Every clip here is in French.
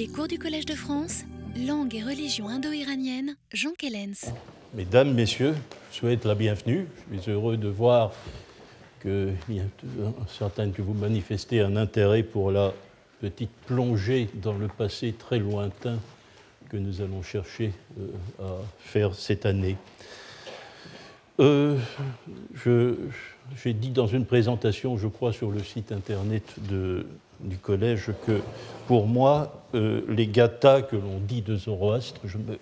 Les cours du Collège de France, langue et religion indo-iranienne, Jean Kellens. Mesdames, Messieurs, je souhaite la bienvenue. Je suis heureux de voir que certains que vous manifestez un intérêt pour la petite plongée dans le passé très lointain que nous allons chercher euh, à faire cette année. Euh, j'ai dit dans une présentation, je crois, sur le site internet du collège que pour moi, euh, les gathas que l'on dit de Zoroastre, je ne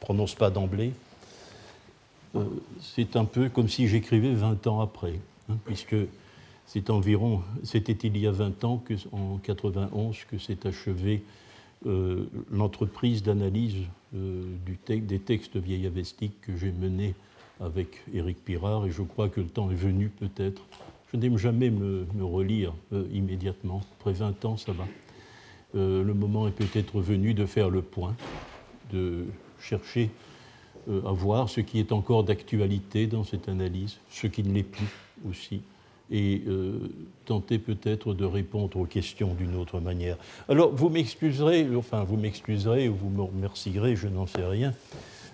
prononce pas d'emblée, c'est un peu comme si j'écrivais 20 ans après, hein, puisque c'est environ, c'était il y a 20 ans, que, en 91, que s'est achevée euh, l'entreprise d'analyse euh, des textes vieillavestiques que j'ai mené avec Éric Pirard, et je crois que le temps est venu peut-être. Je n'aime jamais me, relire euh, immédiatement. Après 20 ans, ça va. le moment est peut-être venu de faire le point, de chercher à voir ce qui est encore d'actualité dans cette analyse, ce qui ne l'est plus aussi, et euh, tenter peut-être de répondre aux questions d'une autre manière. Alors, vous m'excuserez, enfin, vous m'excuserez ou vous me remercierez, je n'en sais rien,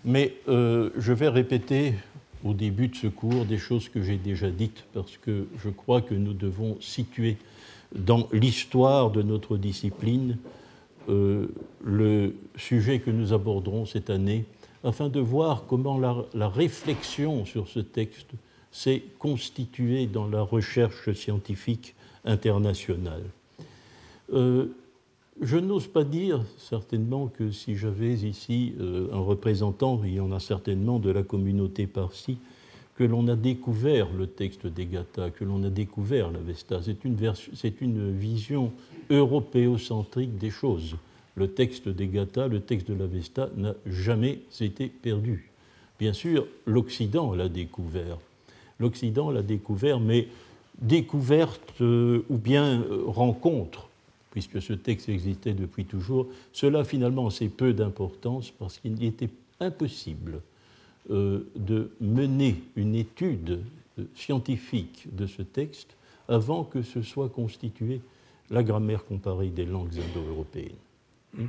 mais euh, je vais répéter au début de ce cours des choses que j'ai déjà dites, parce que je crois que nous devons situer dans l'histoire de notre discipline euh, le sujet que nous aborderons cette année, afin de voir comment la, réflexion sur ce texte s'est constitué dans la recherche scientifique internationale. Euh, je n'ose pas dire certainement que si j'avais ici euh, un représentant, il y en a certainement de la communauté par-ci, que l'on a découvert le texte des Gathas, que l'on a découvert l'Avesta. C'est une, une, vision européocentrique des choses. Le texte des Gathas, le texte de l'Avesta n'a jamais été perdu. Bien sûr, l'Occident l'a découvert l'Occident l'a découvert, mais découverte euh, ou bien euh, rencontre, puisque ce texte existait depuis toujours, cela finalement assez peu d'importance parce qu'il était impossible euh, de mener une étude scientifique de ce texte avant que ce soit constitué la grammaire comparée des langues indo-européennes. Hmm?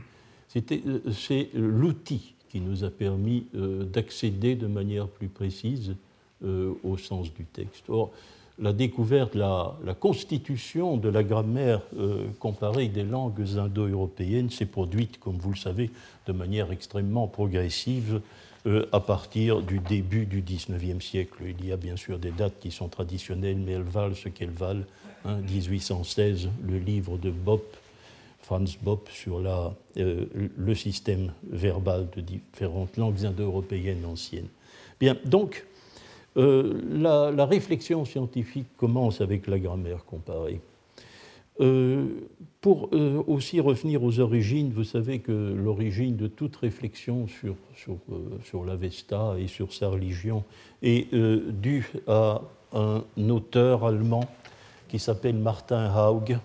C'est l'outil qui nous a permis d'accéder de manière plus précise euh, au sens du texte. Or, la découverte, la, constitution de la grammaire euh, comparée des langues indo-européennes s'est produite, comme vous le savez, de manière extrêmement progressive euh, à partir du début du XIXe siècle. Il y a bien sûr des dates qui sont traditionnelles, mais elles valent ce qu'elles valent. 1816, hein. le livre de Bopp, Franz Bopp, sur la, le système verbal de différentes langues indo-européennes anciennes. Bien, donc, euh, la, réflexion scientifique commence avec la grammaire comparée. Euh, pour euh, aussi revenir aux origines, vous savez que l'origine de toute réflexion sur, sur, sur l'Avesta et sur sa religion est due à un auteur allemand qui s'appelle Martin Haug.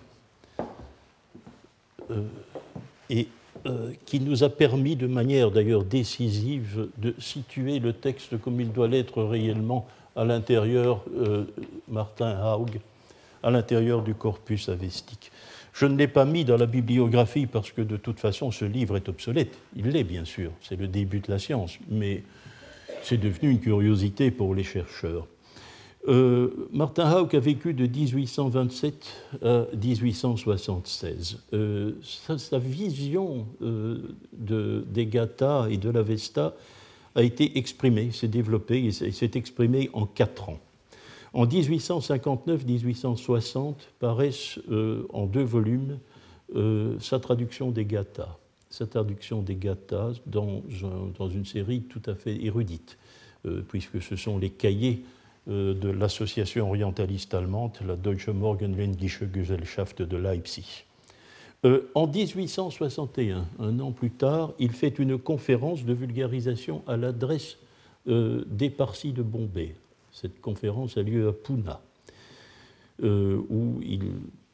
et euh, qui nous a permis de manière d'ailleurs décisive de situer le texte comme il doit l'être réellement à l'intérieur, euh, Martin Haug, à l'intérieur du corpus avestique. Je ne l'ai pas mis dans la bibliographie parce que de toute façon ce livre est obsolète. Il l'est bien sûr, c'est le début de la science, mais c'est devenu une curiosité pour les chercheurs. Euh, Martin Hauck a vécu de 1827 à 1876. Euh, sa, vision euh, de, des Gathas et de l'Avesta a été exprimée, s'est développée et s'est exprimée en quatre ans. En 1859-1860 paraissent en deux volumes sa traduction des Gathas, sa traduction des Gathas dans, dans, une série tout à fait érudite, puisque ce sont les cahiers de l'association orientaliste allemande, la Deutsche Morgenländische Gesellschaft de Leipzig. Euh, en 1861, un an plus tard, il fait une conférence de vulgarisation à l'adresse euh, des Parsis de Bombay. Cette conférence a lieu à Pune, où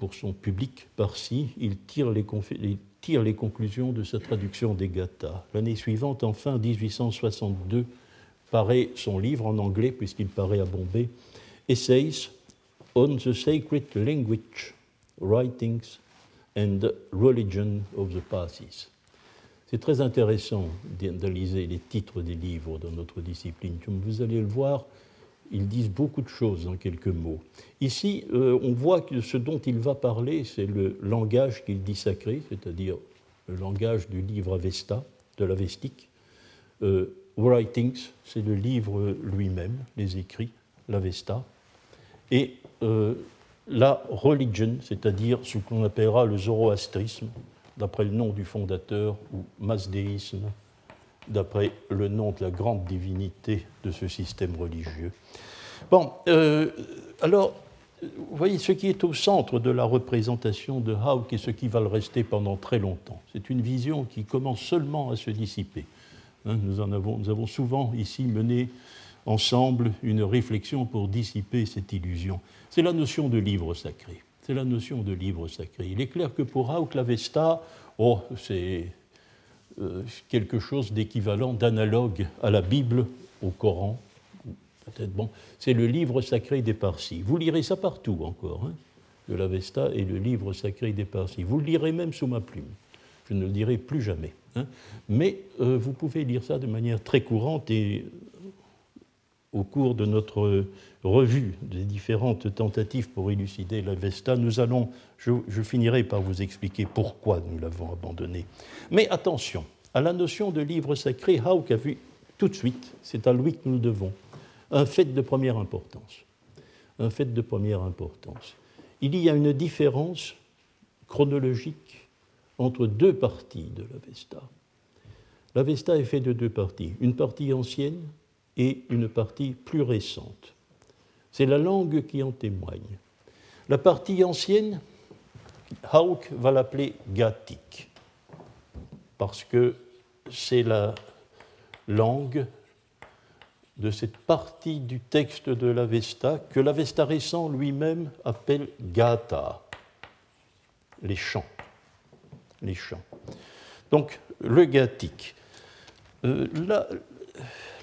pour son public parsi, il tire les, il tire les conclusions de sa traduction des Gathas. L'année suivante, en fin 1862, paraît son livre en anglais, puisqu'il paraît à Bombay, Essays on the Sacred Language, Writings and Religion of the Parsis. C'est très intéressant d'analyser les titres des livres dans notre discipline. Comme vous allez le voir, ils disent beaucoup de choses en quelques mots. Ici, euh, on voit que ce dont il va parler, c'est le langage qu'il dit sacré, c'est-à-dire le langage du livre Avesta, de l'Avestique. Euh, writings, c'est le livre lui-même, les écrits, l'Avesta. Et euh, la religion, c'est-à-dire ce qu'on appellera le zoroastrisme, d'après le nom du fondateur, ou masdéisme, d'après le nom de la grande divinité de ce système religieux. Bon, euh, alors, vous voyez, ce qui est au centre de la représentation de Hauck et ce qui va le rester pendant très longtemps, c'est une vision qui commence seulement à se dissiper. Hein, nous, en avons, nous avons souvent ici mené ensemble une réflexion pour dissiper cette illusion. C'est la notion de livre sacré. C'est la notion de livre sacré. Il est clair que pour Hauck, l'Avesta, oh, c'est euh, quelque chose d'équivalent, d'analogue à la Bible, au Coran. Peut-être bon, c'est le livre sacré des Parsis. Vous lirez ça partout encore, hein, de l'Avesta et le livre sacré des Parsis. Vous le lirez même sous ma plume. Je ne le dirai plus jamais. Hein. Mais euh, vous pouvez lire ça de manière très courante et au cours de notre revue des différentes tentatives pour élucider l'Avesta, nous allons, je, finirai par vous expliquer pourquoi nous l'avons abandonné. Mais attention, à la notion de livre sacré, Hauck a vu tout de suite, c'est à lui que nous devons, un fait de première importance. Un fait de première importance. Il y a une différence chronologique entre deux parties de l'Avesta. L'Avesta est fait de deux parties, une partie ancienne et une partie plus récente. C'est la langue qui en témoigne. La partie ancienne, Hauck va l'appeler Gatik, parce que c'est la langue de cette partie du texte de l'Avesta que l'Avesta récent lui-même appelle Gata, les chants. Les chants. Donc, le Gatik. Euh,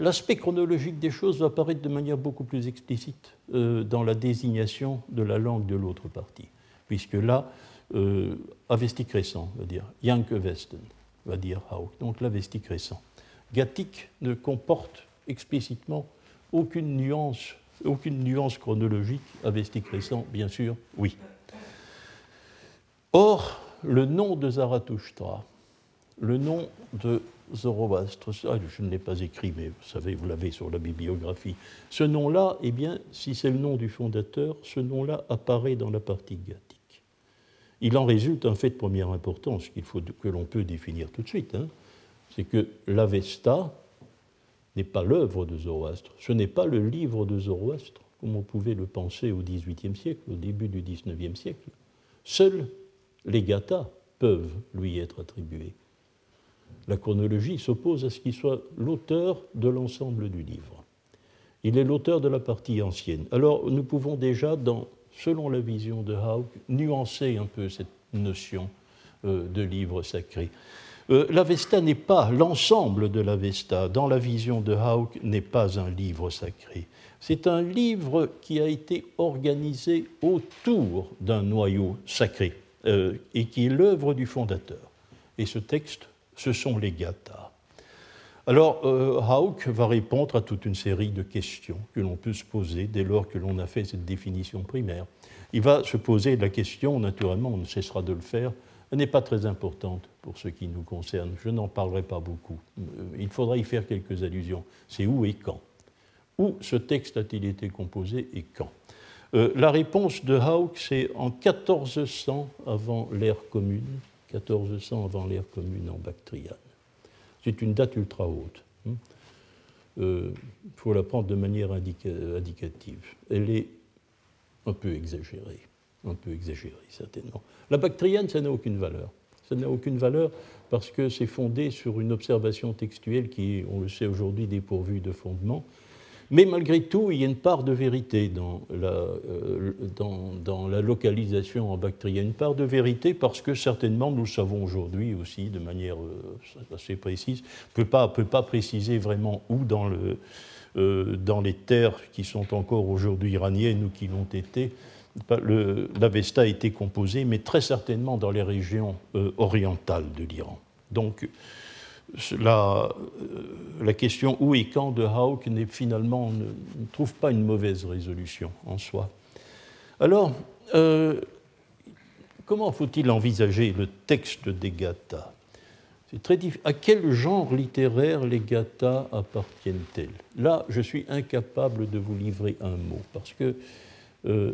L'aspect chronologique des choses va apparaître de manière beaucoup plus explicite euh, dans la désignation de la langue de l'autre partie, puisque là, euh, Avestic récent va dire Janke Westen, va dire Hauck, donc l'Avestic récent. Gattic ne comporte explicitement aucune nuance, aucune nuance chronologique. Avestic récent, bien sûr, oui. Or, le nom de Zarathustra, le nom de Zoroastre, je ne l'ai pas écrit, mais vous savez, vous l'avez sur la bibliographie. Ce nom-là, eh bien, si c'est le nom du fondateur, ce nom-là apparaît dans la partie gathique. Il en résulte un fait de première importance qu'il faut que l'on peut définir tout de suite. Hein. C'est que l'Avesta n'est pas l'œuvre de Zoroastre, ce n'est pas le livre de Zoroastre, comme on pouvait le penser au XVIIIe siècle, au début du XIXe siècle. Seuls les gathas peuvent lui être attribués la chronologie s'oppose à ce qu'il soit l'auteur de l'ensemble du livre. Il est l'auteur de la partie ancienne. Alors nous pouvons déjà, selon la vision de Hauck, nuancer un peu cette notion euh, de livre sacré. Euh, L'Avesta n'est pas, l'ensemble de l'Avesta, dans la vision de Hauck, n'est pas un livre sacré. C'est un livre qui a été organisé autour d'un noyau sacré euh, et qui est l'œuvre du fondateur. Et ce texte ce sont les gathas. Alors, euh, Hauck va répondre à toute une série de questions que l'on peut se poser dès lors que l'on a fait cette définition primaire. Il va se poser la question, naturellement, on ne cessera de le faire, elle n'est pas très importante pour ce qui nous concerne. Je n'en parlerai pas beaucoup. Euh, il faudra y faire quelques allusions. C'est où et quand? Où ce texte a-t-il été composé et quand? Euh, La réponse de Hauck, c'est en 1400 avant l'ère commune, 1400 avant l'ère commune en Bactriane. C'est une date ultra haute. Il hein. euh, faut la prendre de manière indicative. Elle est un peu exagérée, un peu exagérée certainement. La Bactriane, ça n'a aucune valeur. Ça n'a aucune valeur parce que c'est fondé sur une observation textuelle qui, on le sait aujourd'hui, dépourvue de fondement mais malgré tout, il y a une part de vérité dans la, euh, dans, la localisation en Bactrie. une part de vérité parce que certainement, nous le savons aujourd'hui aussi de manière euh, assez précise, on ne peut pas préciser vraiment où dans, le, euh, dans les terres qui sont encore aujourd'hui iraniennes ou qui l'ont été, l'Avesta a été composé, mais très certainement dans les régions orientales de l'Iran. Donc, la, la, question où et quand de Hauck n'est finalement ne, trouve pas une mauvaise résolution en soi. Alors, comment faut-il envisager le texte des Gathas? C'est très À quel genre littéraire les Gathas appartiennent-elles? Là, je suis incapable de vous livrer un mot, parce que euh,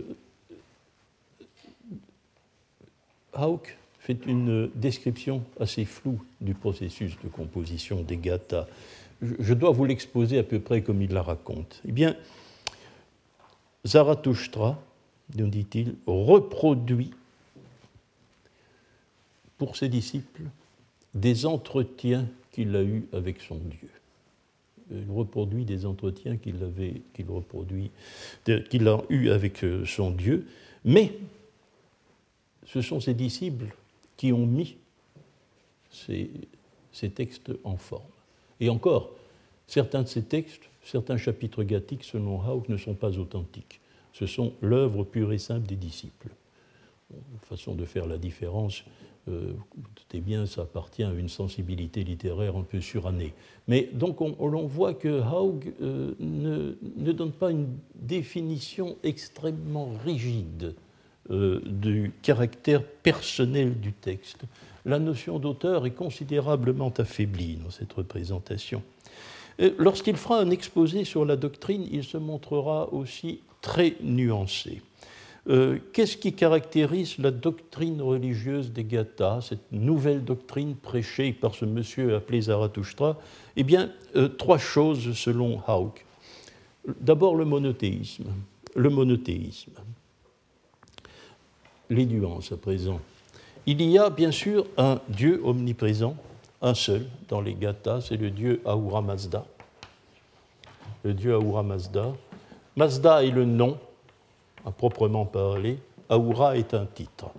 fait une description assez floue du processus de composition des Gathas. Je dois vous l'exposer à peu près comme il la raconte. Eh bien, Zarathustra, nous dit-il, reproduit pour ses disciples des entretiens qu'il a eus avec son Dieu. Il reproduit des entretiens qu'il avait, qu'il reproduit, qu'il a eus avec euh, son Dieu, mais ce sont ses disciples qui ont mis ces, textes en forme. Et encore, certains de ces textes, certains chapitres gathiques, selon Hauck, ne sont pas authentiques. Ce sont l'œuvre pure et simple des disciples. façon de faire la différence euh, bien, ça appartient à une sensibilité littéraire un peu surannée. Mais donc on, voit que Haug euh, ne, ne, donne pas une définition extrêmement rigide euh, du caractère personnel du texte. La notion d'auteur est considérablement affaiblie dans cette représentation. Lorsqu'il fera un exposé sur la doctrine, il se montrera aussi très nuancé. Euh, qu'est-ce qui caractérise la doctrine religieuse des Gathas, cette nouvelle doctrine prêchée par ce monsieur appelé Zarathustra? Eh bien, euh, trois choses selon Hauck. D'abord, le monothéisme. Le monothéisme. Les nuances à présent. Il y a bien sûr un Dieu omniprésent, un seul dans les Gathas, c'est le Dieu Ahura Mazda. Le Dieu Ahura Mazda. Mazda est le nom à proprement parler, Aoura est un titre,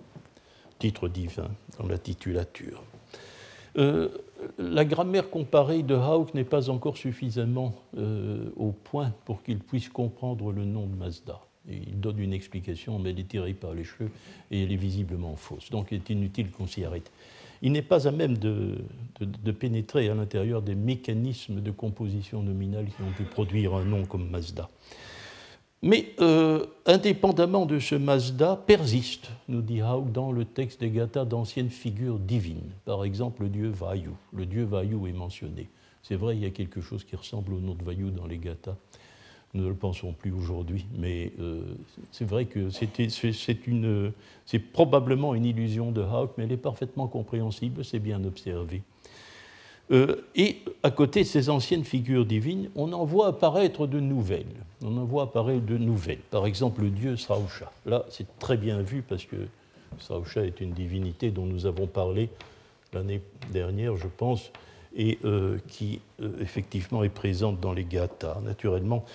titre divin dans la titulature. Euh, la grammaire comparée de Hauck n'est pas encore suffisamment euh, au point pour qu'il puisse comprendre le nom de Mazda. Il donne une explication, mais elle est tirée par les cheveux et elle est visiblement fausse. Donc il est inutile qu'on s'y arrête. Il n'est pas à même de, pénétrer à l'intérieur des mécanismes de composition nominale qui ont pu produire un nom comme Mazda. Mais euh, indépendamment de ce Mazda, persiste, nous dit Hauck, dans le texte des Gathas d'anciennes figures divines. Par exemple, le dieu Vayu. Le dieu Vayu est mentionné. C'est vrai, il y a quelque chose qui ressemble au nom de Vayu dans les Gathas. Nous ne le pensons plus aujourd'hui, mais euh, c'est vrai que c'est probablement une illusion de Hauck, mais elle est parfaitement compréhensible, c'est bien observé. Euh, et à côté de ces anciennes figures divines, on en voit apparaître de nouvelles. On en voit apparaître de nouvelles. Par exemple, le dieu Srausha. Là, c'est très bien vu parce que Srausha est une divinité dont nous avons parlé l'année dernière, je pense, et euh, qui euh, effectivement est présente dans les Gathas. Naturellement,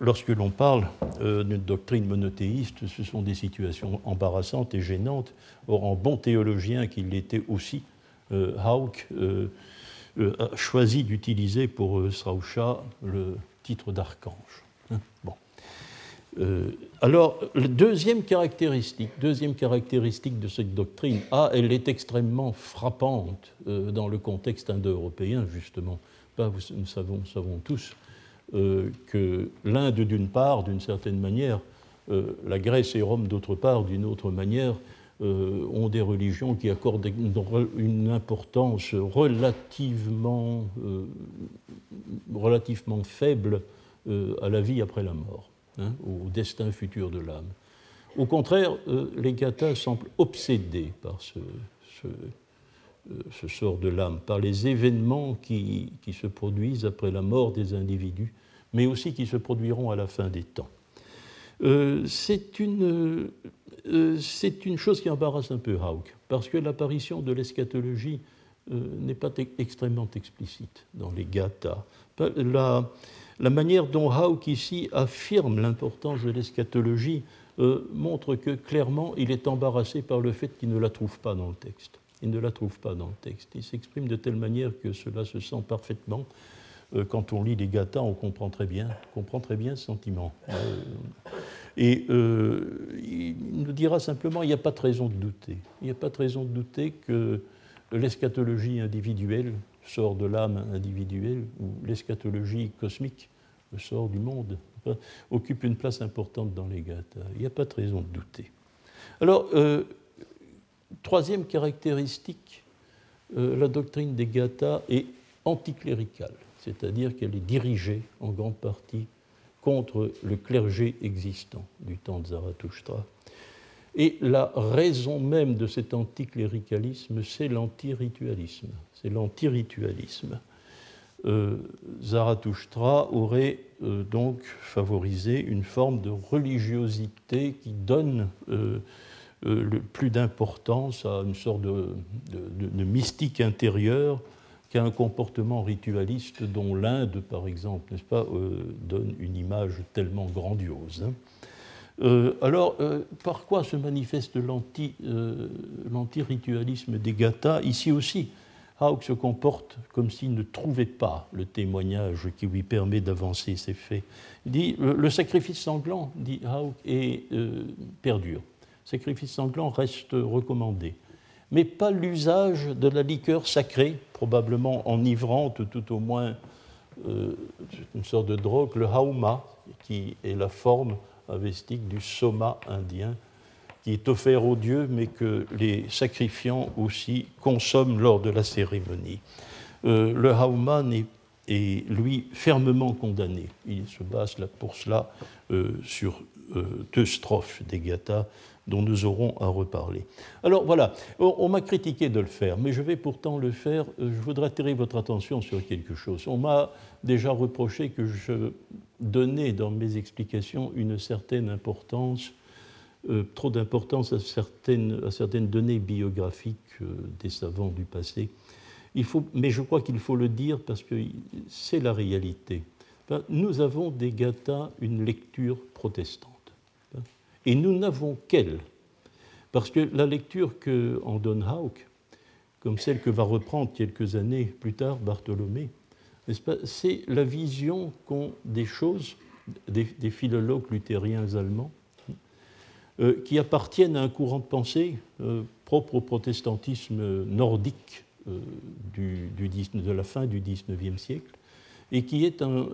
lorsque l'on parle d'une doctrine monothéiste, ce sont des situations embarrassantes et gênantes. Or, en bon théologien qu'il l'était aussi, euh, Hauck euh, euh, a choisi d'utiliser pour Srausha le titre d'archange. Hein, bon. Alors, la deuxième caractéristique, deuxième caractéristique de cette doctrine, ah, elle est extrêmement frappante dans le contexte indo-européen, justement. nous, savons, tous que l'Inde, d'une part, d'une certaine manière, la Grèce et Rome, d'autre part, d'une autre manière, euh, ont des religions qui accordent une importance relativement, euh, relativement faible euh, à la vie après la mort, hein, au destin futur de l'âme. Au contraire, les Gathas semblent obsédés par ce, ce, sort de l'âme, par les événements qui, qui se produisent après la mort des individus, mais aussi qui se produiront à la fin des temps. c'est une euh, c'est une chose qui embarrasse un peu Hauck, parce que l'apparition de l'eschatologie euh, n'est pas extrêmement explicite dans les Gathas. La, la manière dont Hauck ici affirme l'importance de l'eschatologie euh, montre que clairement il est embarrassé par le fait qu'il ne la trouve pas dans le texte. Il ne la trouve pas dans le texte. Il s'exprime de telle manière que cela se sent parfaitement quand on lit les gathas, on comprend très bien, comprend très bien ce sentiment. et il nous dira simplement, il n'y a pas de raison de douter. Il n'y a pas de raison de douter que l'eschatologie individuelle sort de l'âme individuelle, ou l'eschatologie cosmique sort du monde, occupe une place importante dans les gathas. Il n'y a pas de raison de douter. Alors, troisième caractéristique, la doctrine des gathas est anticléricale c'est-à-dire qu'elle est dirigée en grande partie contre le clergé existant du temps de Zarathustra. Et la raison même de cet anticléricalisme, c'est l'antiritualisme. C'est l'antiritualisme. Euh, Zarathustra aurait euh, donc favorisé une forme de religiosité qui donne euh, plus d'importance à une sorte de, mystique intérieure qu'un un comportement ritualiste dont l'Inde, par exemple, n'est-ce pas, donne une image tellement grandiose. Hein. Euh, alors, euh, par quoi se manifeste l'anti-ritualisme des Gathas Ici aussi, Hauck se comporte comme s'il ne trouvait pas le témoignage qui lui permet d'avancer ses faits. Il dit le, sacrifice sanglant, dit Hauck, est perdure. Le sacrifice sanglant reste recommandé mais pas l'usage de la liqueur sacrée, probablement enivrante, tout au moins euh, une sorte de drogue, le hauma, qui est la forme avestique du soma indien, qui est offert aux dieux, mais que les sacrifiants aussi consomment lors de la cérémonie. Euh, le hauma est, lui, fermement condamné. Il se base pour cela euh, sur deux strophes des gathas dont nous aurons à reparler. Alors voilà, on, m'a critiqué de le faire, mais je vais pourtant le faire. Euh, je voudrais attirer votre attention sur quelque chose. On m'a déjà reproché que je donnais dans mes explications une certaine importance, euh, trop d'importance à certaines, données biographiques euh, des savants du passé. Il faut, mais je crois qu'il faut le dire parce que c'est la réalité. nous avons des gathas une lecture protestante. Et nous n'avons qu'elle. Parce que la lecture que en donne Hauck, comme celle que va reprendre quelques années plus tard Bartholomé, c'est la vision qu'ont des choses, des, philologues luthériens allemands, euh, qui appartiennent à un courant de pensée euh, propre au protestantisme nordique euh, de la fin du XIXe siècle, et qui est un,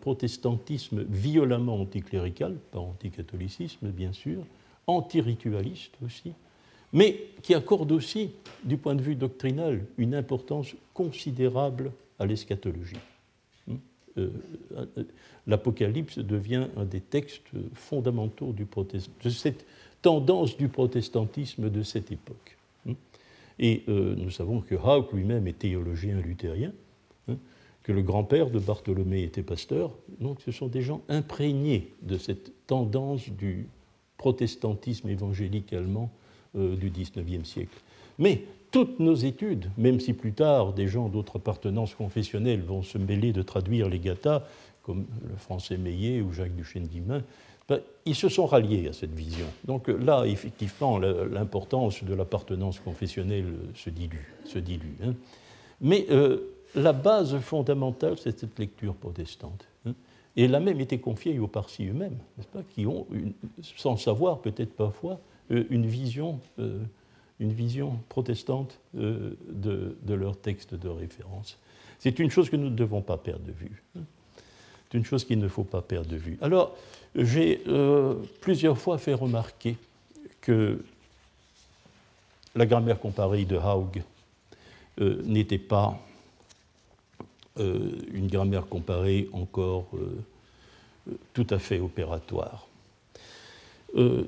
protestantisme violemment anticlérical, pas anticatholicisme bien sûr, antiritualiste aussi, mais qui accorde aussi, du point de vue doctrinal, une importance considérable à l'eschatologie. Hmm? Euh, euh, L'Apocalypse devient un des textes fondamentaux du de cette tendance du protestantisme de cette époque. Hmm? Et euh, nous savons que Hauck lui-même est théologien luthérien, que le grand-père de Bartholomé était pasteur. Donc ce sont des gens imprégnés de cette tendance du protestantisme évangélique allemand euh, du XIXe siècle. Mais toutes nos études, même si plus tard des gens d'autres appartenances confessionnelles vont se mêler de traduire les gathas, comme le français Meillet ou Jacques Duchesne-Guimain, ben, ils se sont ralliés à cette vision. Donc là, effectivement, l'importance de l'appartenance confessionnelle se dilue. Se dilue hein. Mais euh, la base fondamentale, c'est cette lecture protestante. Hein. Et elle a même été confiée aux parsis eux-mêmes, n'est-ce pas, qui ont, sans savoir peut-être parfois, euh, une vision, euh, une vision protestante euh, de, de, leur texte de référence. C'est une chose que nous ne devons pas perdre de vue. Hein. C'est une chose qu'il ne faut pas perdre de vue. Alors, j'ai plusieurs fois fait remarquer que la grammaire comparée de Haug n'était pas une grammaire comparée encore euh, tout à fait opératoire. Euh,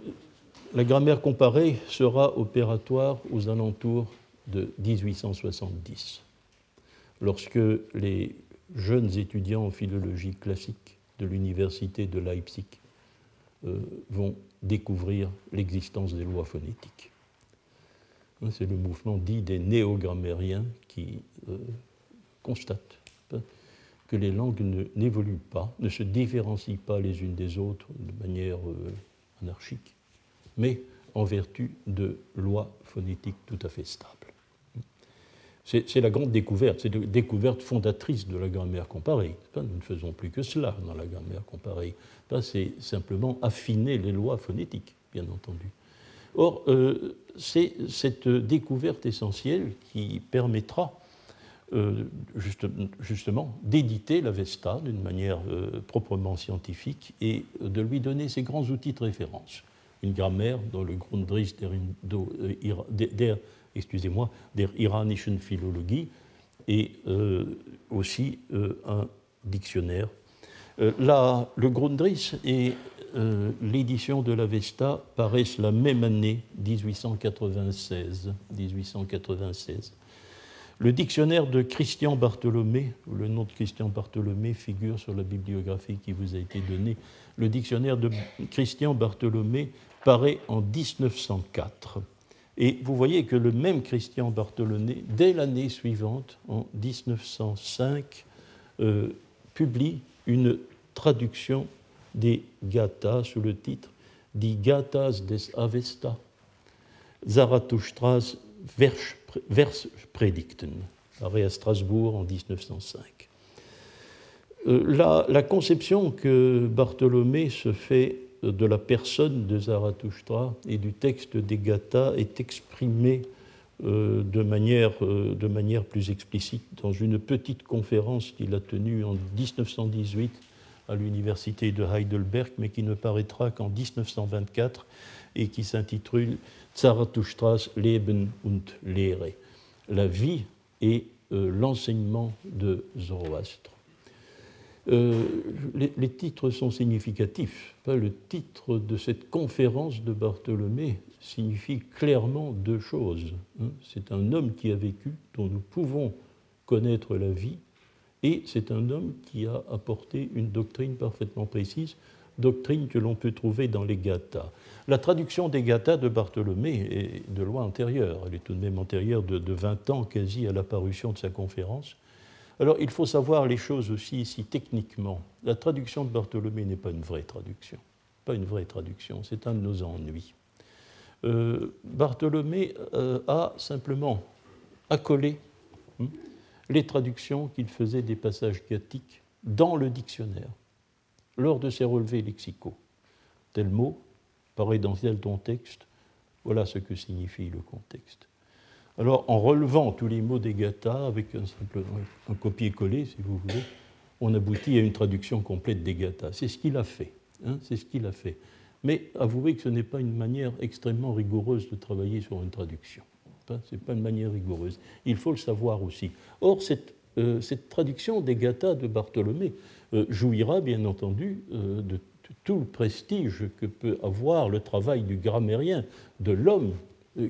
la grammaire comparée sera opératoire aux alentours de 1870, lorsque les jeunes étudiants en philologie classique de l'université de Leipzig vont découvrir l'existence des lois phonétiques. C'est le mouvement dit des néogrammériens qui constatent que les langues n'évoluent pas, ne se différencient pas les unes des autres de manière euh, anarchique, mais en vertu de lois phonétiques tout à fait stables. C'est la grande découverte, c'est la découverte fondatrice de la grammaire comparée. nous ne faisons plus que cela dans la grammaire comparée. C'est simplement affiner les lois phonétiques, bien entendu. Or, euh, c'est cette découverte essentielle qui permettra euh, justement d'éditer l'Avesta d'une manière euh, proprement scientifique et de lui donner ses grands outils de référence. Une grammaire dans le Grundriss der, der iranischen Philologie et aussi un dictionnaire. le Grundriss euh, l'édition de l'Avesta paraissent la même année, 1896. 1896. Le dictionnaire de Christian Bartholomé, le nom de Christian Bartholomé figure sur la bibliographie qui vous a été donnée, le dictionnaire de Christian Bartholomé paraît en 1904. Et vous voyez que le même Christian Bartholomé, dès l'année suivante, en 1905, euh, publie une traduction des Gathas sous le titre Die Gathas des Avesta, Zarathustras Verspredigten, arrêt à Strasbourg en 1905. Euh, la, la, conception que Bartholomé se fait de la personne de Zarathustra et du texte des Gathas est exprimée euh, de, manière, euh, de manière plus explicite dans une petite conférence qu'il a tenue en 1918 à l'université de Heidelberg, mais qui ne paraîtra qu'en 1924 et qui s'intitule Zarathustra's Leben und Lehre, la vie et euh, l'enseignement de Zoroastre. Euh, les, titres sont significatifs. Le titre de cette conférence de Bartholomé signifie clairement deux choses. Hein. C'est un homme qui a vécu, dont nous pouvons connaître la vie, et c'est un homme qui a apporté une doctrine parfaitement précise, doctrine que l'on peut trouver dans les Gathas. La traduction des Gathas de Bartholomé est de loin antérieure. Elle est tout de même antérieure de, 20 ans quasi à l'apparition de sa conférence. Alors il faut savoir les choses aussi ici techniquement. La traduction de Bartholomé n'est pas une vraie traduction. Pas une vraie traduction, c'est un de nos ennuis. Euh, Bartholomé euh, a simplement accolé hein, les traductions qu'il faisait des passages gatiques dans le dictionnaire, lors de ses relevés lexicaux. Tel mot paraît dans tel ton texte, voilà ce que signifie le contexte. Alors, en relevant tous les mots des Gathas avec un simple copier-coller, si vous voulez, on aboutit à une traduction complète des Gathas. C'est ce qu'il a fait. Hein, c'est ce qu'il a fait. Mais avouez que ce n'est pas une manière extrêmement rigoureuse de travailler sur une traduction ce n'est pas une manière rigoureuse. Il faut le savoir aussi. Or, cette, euh, traduction des Gathas de Bartholomé euh, jouira, bien entendu, euh, de, tout le prestige que peut avoir le travail du grammairien, de l'homme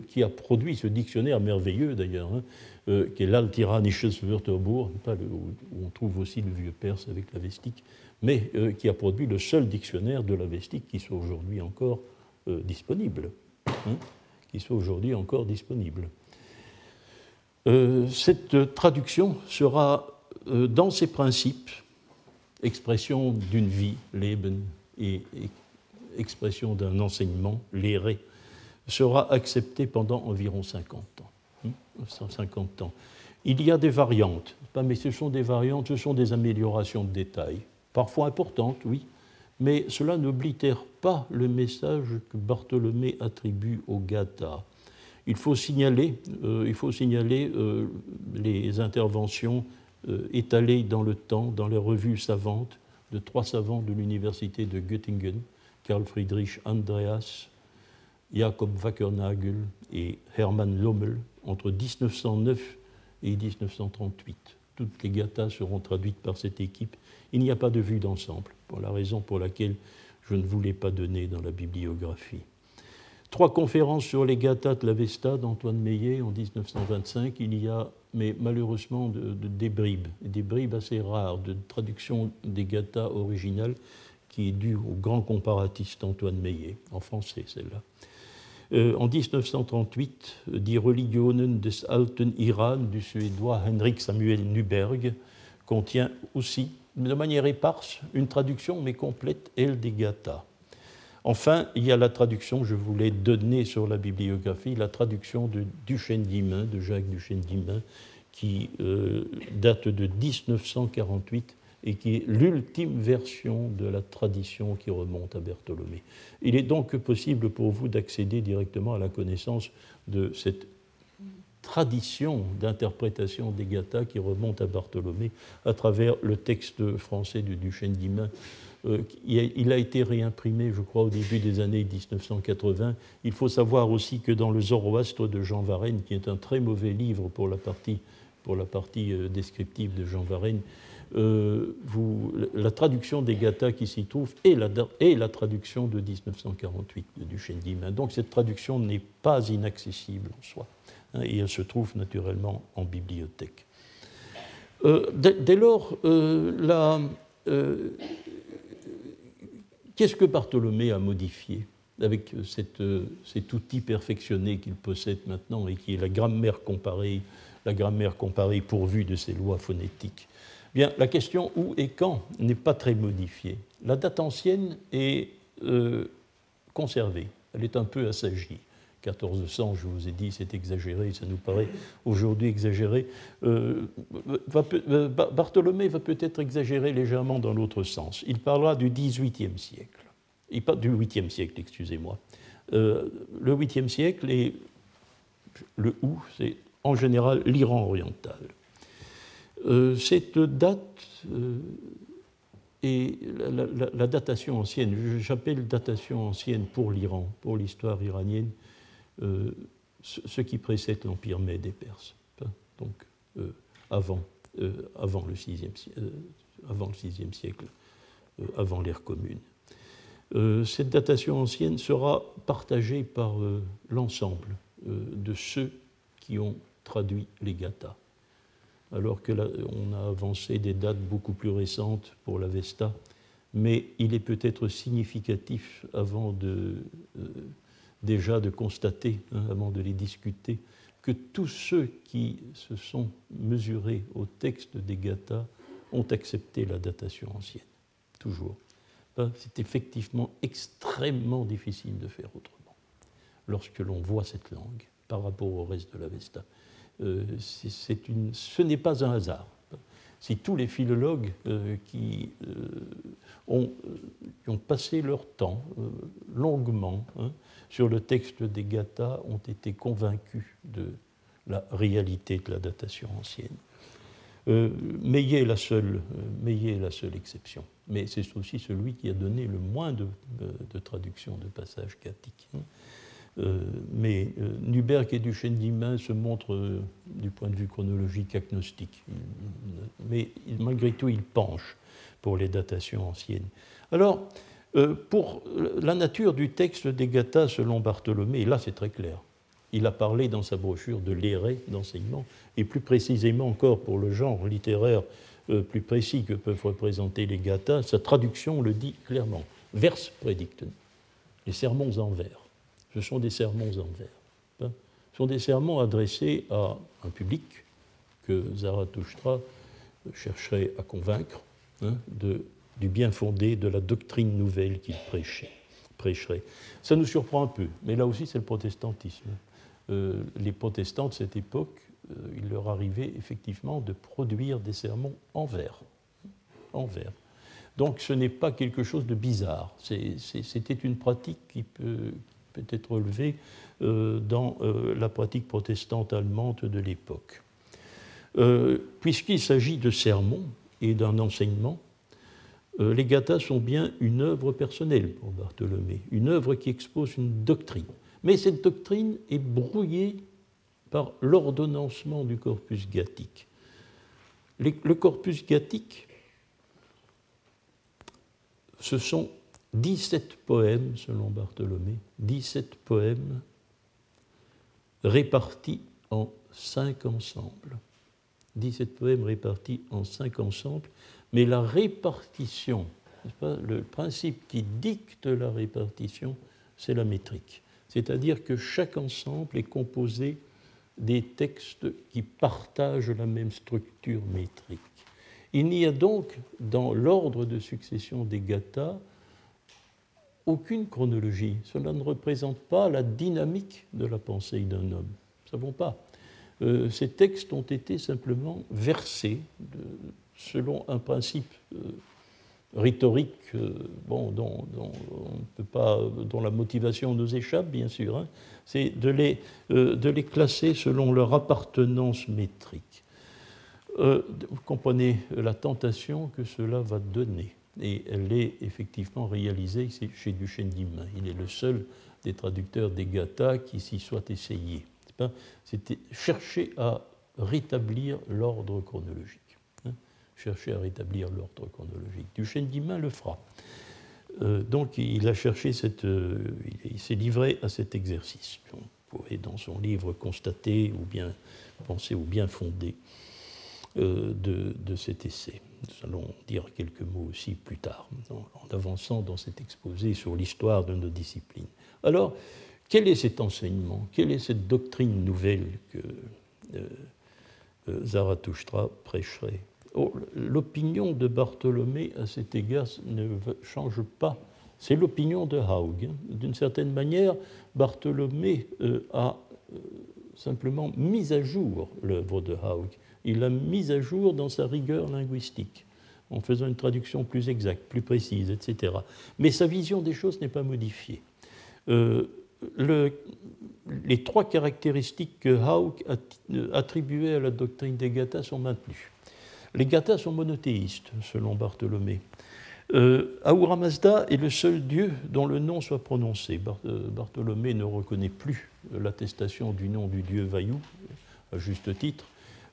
qui a produit ce dictionnaire merveilleux d'ailleurs, hein, qui est l'Altiranisches Wörterbuch, où on trouve aussi le vieux perse avec la vestique, mais qui a produit le seul dictionnaire de la vestique qui soit aujourd'hui encore disponible. Hein qui soit aujourd'hui encore disponible. Euh, cette traduction sera, euh, dans ses principes, expression d'une vie, Leben, et, expression d'un enseignement, l'éré, sera acceptée pendant environ 50 ans. 150 hein, ans. Il y a des variantes, mais ce sont des variantes, ce sont des améliorations de détails, parfois importantes, oui, mais cela n'oblitère pas le message que Bartholomé attribue au Gata. Il faut signaler, euh, il faut signaler euh, les interventions euh, étalées dans le temps, dans les revues savantes, de trois savants de l'université de Göttingen, Karl Friedrich Andreas, Jakob Wackernagel et Hermann Lommel, entre 1909 et 1938. Toutes les gathas seront traduites par cette équipe. Il n'y a pas de vue d'ensemble pour la raison pour laquelle je ne voulais pas donner dans la bibliographie. Trois conférences sur les Gathas de l'Avesta d'Antoine Meillet en 1925. Il y a, mais malheureusement, des bribes, des bribes assez rares de traduction des Gathas originales qui est due au grand comparatiste Antoine Meillet, en français celle-là. Euh, en 1938, Die Religionen des alten Iran du suédois Henrik Samuel Nuberg contient aussi de manière éparse, une traduction mais complète, El Gata. Enfin, il y a la traduction, je voulais donner sur la bibliographie, la traduction de Duchesne d'Imain, de Jacques Duchesne d'Imain, qui date de 1948 et qui est l'ultime version de la tradition qui remonte à Bartholomé. Il est donc possible pour vous d'accéder directement à la connaissance de cette tradition d'interprétation des Gathas qui remonte à Bartholomé à travers le texte français de Duchesne d'Imain. Euh, il a été réimprimé, je crois, au début des années 1980. Il faut savoir aussi que dans le Zoroastre de Jean Varenne, qui est un très mauvais livre pour la partie, pour la partie euh, descriptive de Jean Varenne, euh, la traduction des Gathas qui s'y trouve est la, la traduction de 1948 de Duchesne d'Imain. Donc cette traduction n'est pas inaccessible en soi. Hein, et elle se trouve naturellement en bibliothèque. Dès, lors, euh, qu'est-ce que Bartholomé a modifié avec cet outil perfectionné qu'il possède maintenant et qui est la grammaire comparée, la grammaire comparée pourvue de ses lois phonétiques? Bien, la question où et quand n'est pas très modifiée. La date ancienne est euh, conservée, elle est un peu assagie. 1400, je vous ai dit, c'est exagéré, ça nous paraît aujourd'hui exagéré. Euh, euh, Bartholomé va peut-être exagérer légèrement dans l'autre sens. Il parlera du XVIIIe siècle. Il parle du 8e siècle, excusez-moi. le 8e siècle et le où, c'est en général l'Iran oriental. Euh, cette date euh, la, datation ancienne, j'appelle datation ancienne pour l'Iran, pour l'histoire iranienne, euh, ce qui précède l'Empire Mède et Perse, hein, donc avant, avant, le 6 avant le VIe siècle, avant l'ère commune. cette datation ancienne sera partagée par l'ensemble de ceux qui ont traduit les Gathas alors que on a avancé des dates beaucoup plus récentes pour la Vesta, mais il est peut-être significatif avant de, euh, déjà de constater, hein, avant de les discuter, que tous ceux qui se sont mesurés au texte des Gathas ont accepté la datation ancienne, toujours. Ben, c'est effectivement extrêmement difficile de faire autrement lorsque l'on voit cette langue par rapport au reste de la Vesta. Euh, ce n'est pas un hasard. Si tous les philologues euh, qui, euh, ont, ont, passé leur temps longuement hein, sur le texte des Gathas ont été convaincus de la réalité de la datation ancienne. Meillet est, la seule, exception, mais c'est aussi celui qui a donné le moins de, traductions de passages gathiques. Hein. Euh, mais euh, Nuberg et Duchesne d'Imain se montrent, euh, du point de vue chronologique, agnostiques. Mais malgré tout, ils penchent pour les datations anciennes. Alors, pour la nature du texte des Gathas selon Bartholomé, là c'est très clair. Il a parlé dans sa brochure de l'éré d'enseignement, et plus précisément encore pour le genre littéraire plus précis que peuvent représenter les Gathas, sa traduction le dit clairement. Vers prédicten, les sermons en vers ce sont des sermons en vers. Sont des sermons adressés à un public que Zarathustra chercherait à convaincre hein, du bien fondé de la doctrine nouvelle qu'il prêcherait. Ça nous surprend un peu, mais là aussi c'est le protestantisme. Euh, les protestants de cette époque, euh, il leur arrivait effectivement de produire des sermons en vers. Donc ce n'est pas quelque chose de bizarre. C'était une pratique qui, peut, peut être relevé euh, dans euh, la pratique protestante allemande de l'époque. Euh, puisqu'il s'agit de sermons et d'un enseignement, les Gathas sont bien une œuvre personnelle pour Bartholomé, une œuvre qui expose une doctrine. Mais cette doctrine est brouillée par l'ordonnancement du corpus gathique. Le corpus gathique, ce sont 17 poèmes, selon Bartholomé, 17 poèmes répartis en cinq ensembles. 17 poèmes répartis en cinq ensembles, mais la répartition, le principe qui dicte la répartition, c'est la métrique. C'est-à-dire que chaque ensemble est composé des textes qui partagent la même structure métrique. Il n'y a donc, dans l'ordre de succession des gathas, aucune chronologie. Cela ne représente pas la dynamique de la pensée d'un homme. Nous ne savons pas. ces textes ont été simplement versés selon un principe rhétorique bon, dont, on peut pas, dont la motivation nous échappe, bien sûr. Hein. C'est de de les classer selon leur appartenance métrique. vous comprenez la tentation que cela va donner et elle est effectivement réalisée chez Duchesne d'Imain. Il est le seul des traducteurs des Gathas qui s'y soit essayé. C'était chercher à rétablir l'ordre chronologique. Hein. chercher à rétablir l'ordre chronologique. Duchesne d'Imain le fera. Euh, donc il a cherché cette, euh, il s'est livré à cet exercice. On pourrait dans son livre constater ou bien penser ou bien fonder euh, de, cet essai. Nous allons dire quelques mots aussi plus tard, en, avançant dans cet exposé sur l'histoire de nos disciplines. Alors, quel est cet enseignement Quelle est cette doctrine nouvelle que euh, euh, Zarathustra prêcherait? Oh, L'opinion de Bartholomé à cet égard ne change pas. C'est l'opinion de Haug. D'une certaine manière, Bartholomé a simplement mis à jour l'œuvre de Haug il l'a mise à jour dans sa rigueur linguistique, en faisant une traduction plus exacte, plus précise, etc. Mais sa vision des choses n'est pas modifiée. Euh, les trois caractéristiques que Hauk attribuait à la doctrine des Gathas sont maintenues. Les Gathas sont monothéistes, selon Bartholomé. Euh, Mazda est le seul dieu dont le nom soit prononcé. Euh, Bartholomé ne reconnaît plus l'attestation du nom du dieu Vayu, à juste titre,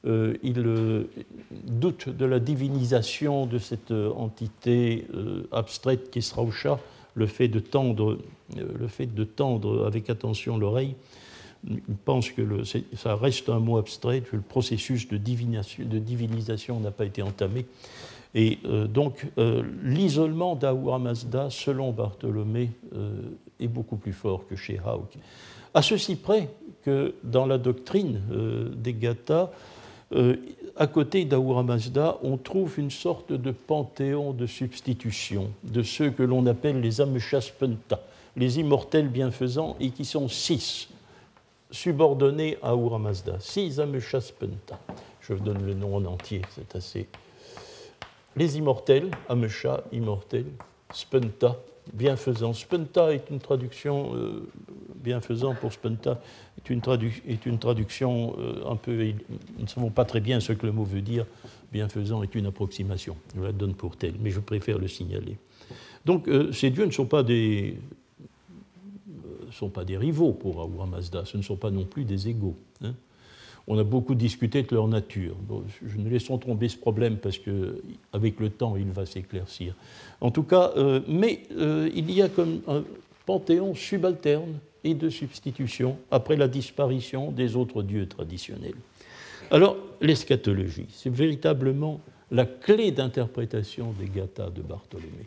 euh, il euh, doute de la divinisation de cette euh, entité abstraite qui sera au chat, le fait de tendre, le fait de tendre avec attention l'oreille. Il pense que ça reste un mot abstrait, que le processus de, divinisation n'a pas été entamé. Et donc, l'isolement d'Ahura Mazda, selon Bartholomé, est beaucoup plus fort que chez Hauk. À ceci près que dans la doctrine des Gathas, à côté d'Ahura Mazda, on trouve une sorte de panthéon de substitution de ceux que l'on appelle les Ameshaspenta, les immortels bienfaisants, et qui sont six, subordonnés à Ahura Mazda. Six Ameshaspenta. Je vous donne le nom en entier, c'est assez. Les immortels, Amesha, immortel, Spenta, bienfaisant. Spenta est une traduction, euh, bienfaisant pour Spenta, est une, est une traduction euh, un peu. Nous ne savons pas très bien ce que le mot veut dire. Bienfaisant est une approximation. Je la donne pour telle, mais je préfère le signaler. Donc euh, ces dieux ne sont pas des, sont pas des rivaux pour Ahura Mazda, ce ne sont pas non plus des égaux. Hein. On a beaucoup discuté de leur nature. je ne laissons tomber ce problème parce qu'avec le temps, il va s'éclaircir. En tout cas, euh, mais euh, il y a comme un panthéon subalterne et de substitution après la disparition des autres dieux traditionnels. Alors, l'eschatologie, c'est véritablement la clé d'interprétation des gathas de Bartholomé.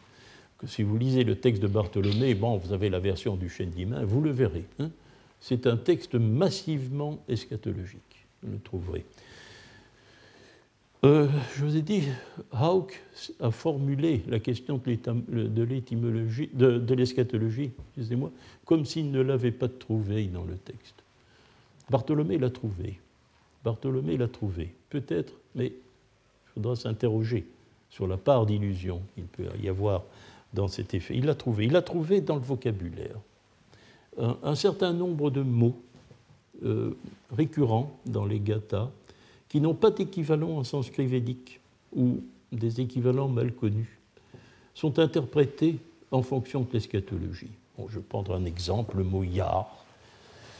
Que si vous lisez le texte de Bartholomé, bon, vous avez la version du chêne d'Imain, vous le verrez. Hein. c'est un texte massivement eschatologique le. Euh, je vous ai dit, Hauck a formulé la question de l'étymologie, de, l'eschatologie, excusez-moi, comme s'il ne l'avait pas trouvée dans le texte. Bartholomé l'a trouvé. Bartholomé l'a trouvé. Peut-être, mais il faudra s'interroger sur la part d'illusion qu'il peut y avoir dans cet effet. Il l'a trouvé. Il l'a trouvé dans le vocabulaire. un certain nombre de mots euh, récurrents dans les gathas qui n'ont pas d'équivalent en sanskrit védique ou des équivalents mal connus, sont interprétés en fonction de l'eschatologie. Bon, je vais prendre un exemple, le mot yar.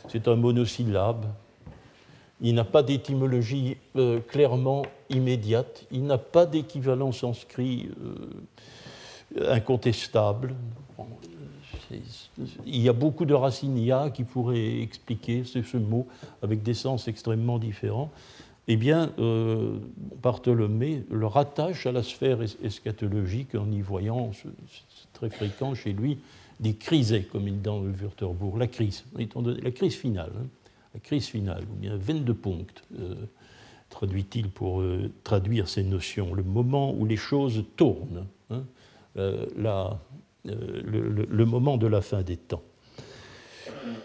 C'est un monosyllabe. Il n'a pas d'étymologie euh, clairement immédiate. Il n'a pas d'équivalent sanskrit euh, incontestable il y a beaucoup de racines ya qui pourraient expliquer ce, mot avec des sens extrêmement différents. Eh bien, euh, Bartholomé le rattache à la sphère eschatologique en y voyant, c'est très fréquent chez lui, des crises, comme il dit dans le Wörterbourg, la crise, la crise finale, hein, la crise finale, ou bien Wendepunkt, euh, traduit-il pour euh, traduire ces notions, le moment où les choses tournent. Hein, euh, la, euh, le, moment de la fin des temps.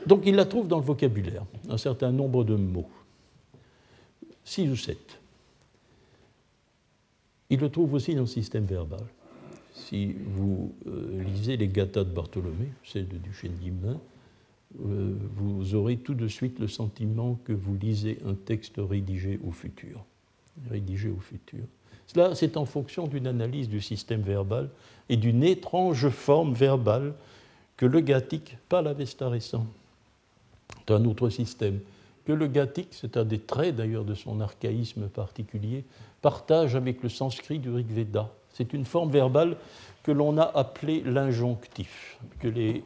Donc il la trouve dans le vocabulaire, un certain nombre de mots. six ou sept. Il le trouve aussi dans le système verbal. Si vous euh, lisez les Gathas de Bartholomé, celle de Duchesne Guillemin, euh, vous aurez tout de suite le sentiment que vous lisez un texte rédigé au futur. Rédigé au futur. Cela, c'est en fonction d'une analyse du système verbal et d'une étrange forme verbale que le gathique, pas l'Avesta récent, c'est un autre système, que le gathique, c'est un des traits d'ailleurs de son archaïsme particulier, partage avec le sanskrit du Rig Veda. C'est une forme verbale que l'on a appelée l'injonctif, que les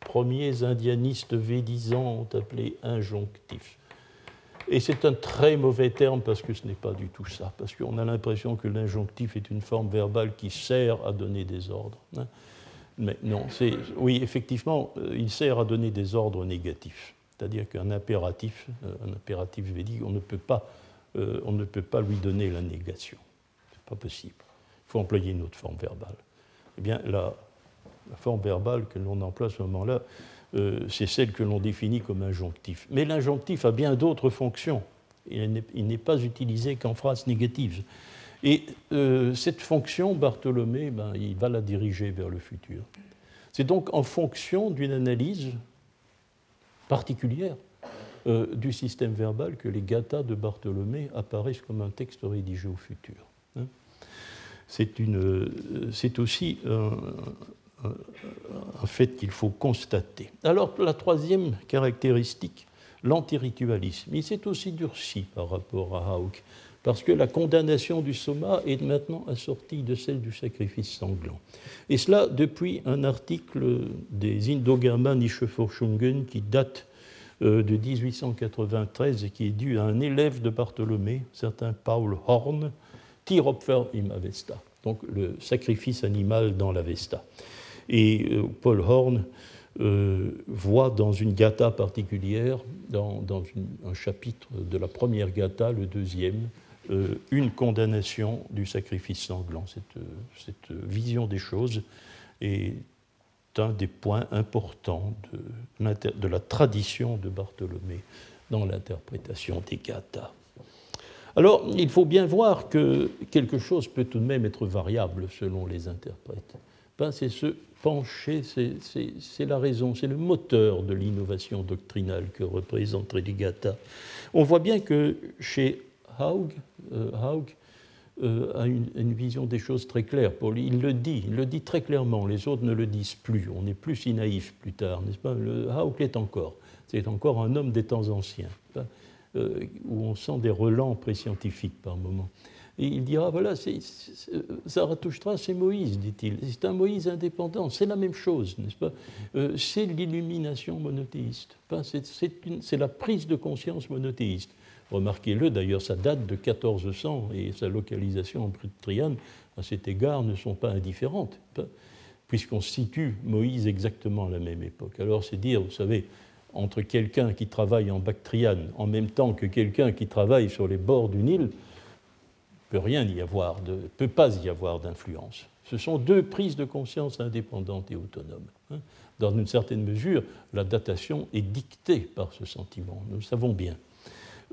premiers indianistes védisants ont appelé injonctif. Et c'est un très mauvais terme parce que ce n'est pas du tout ça, parce qu'on a l'impression que l'injonctif est une forme verbale qui sert à donner des ordres. Hein. Mais non, oui, effectivement, euh, il sert à donner des ordres négatifs. C'est-à-dire qu'un impératif, euh, un impératif védique, on ne peut pas, euh, on ne peut pas lui donner la négation. Ce n'est pas possible. Il faut employer une autre forme verbale. Eh bien, la forme verbale que l'on emploie à ce moment-là, euh, c'est celle que l'on définit comme injonctif. Mais l'injonctif a bien d'autres fonctions. Il n'est pas utilisé qu'en phrase négative. Et euh, cette fonction, Bartholomé, ben, il va la diriger vers le futur. C'est donc en fonction d'une analyse particulière euh, du système verbal que les gathas de Bartholomé apparaissent comme un texte rédigé au futur. Hein. C'est aussi fait qu'il faut constater. Alors la troisième caractéristique, l'antiritualisme, il s'est aussi durci par rapport à Hauk, parce que la condamnation du soma est maintenant assortie de celle du sacrifice sanglant. Et cela depuis un article des Indogama Nisheforschungen qui date euh, de 1893 et qui est dû à un élève de Bartholomé, certain Paul Horn, Tiropfer im Avesta, donc le sacrifice animal dans l'Avesta. Et euh, Paul Horn euh, voit dans une gata particulière, dans, un chapitre de la première gata, le deuxième, euh, une condamnation du sacrifice sanglant. Cette, vision des choses est un des points importants de, de la tradition de Bartholomé dans l'interprétation des gathas. Alors, il faut bien voir que quelque chose peut tout de même être variable selon les interprètes. C'est ce pencher, c'est la raison, c'est le moteur de l'innovation doctrinale que représente Religata. On voit bien que chez Haug, euh, euh, a une, vision des choses très claire. il le dit, il le dit très clairement, les autres ne le disent plus. On est plus si naïf plus tard, n'est-ce pas? Haug l'est encore. C'est encore un homme des temps anciens, euh, où on sent des relents préscientifiques par moments. Et il dira, voilà, Zarathustra, c'est Moïse, dit-il. C'est un Moïse indépendant, c'est la même chose, n'est-ce pas? Euh, C'est l'illumination monothéiste. c'est la prise de conscience monothéiste. Remarquez-le, d'ailleurs, ça date de 1400 et sa localisation en Triane, à cet égard, ne sont pas indifférentes, puisqu'on situe Moïse exactement à la même époque. Alors, c'est dire, vous savez, entre quelqu'un qui travaille en Bactriane en même temps que quelqu'un qui travaille sur les bords du Nil, peut rien y avoir, de, peut pas y avoir d'influence. Ce sont deux prises de conscience indépendantes et autonomes. Hein. Dans une certaine mesure, la datation est dictée par ce sentiment, nous le savons bien.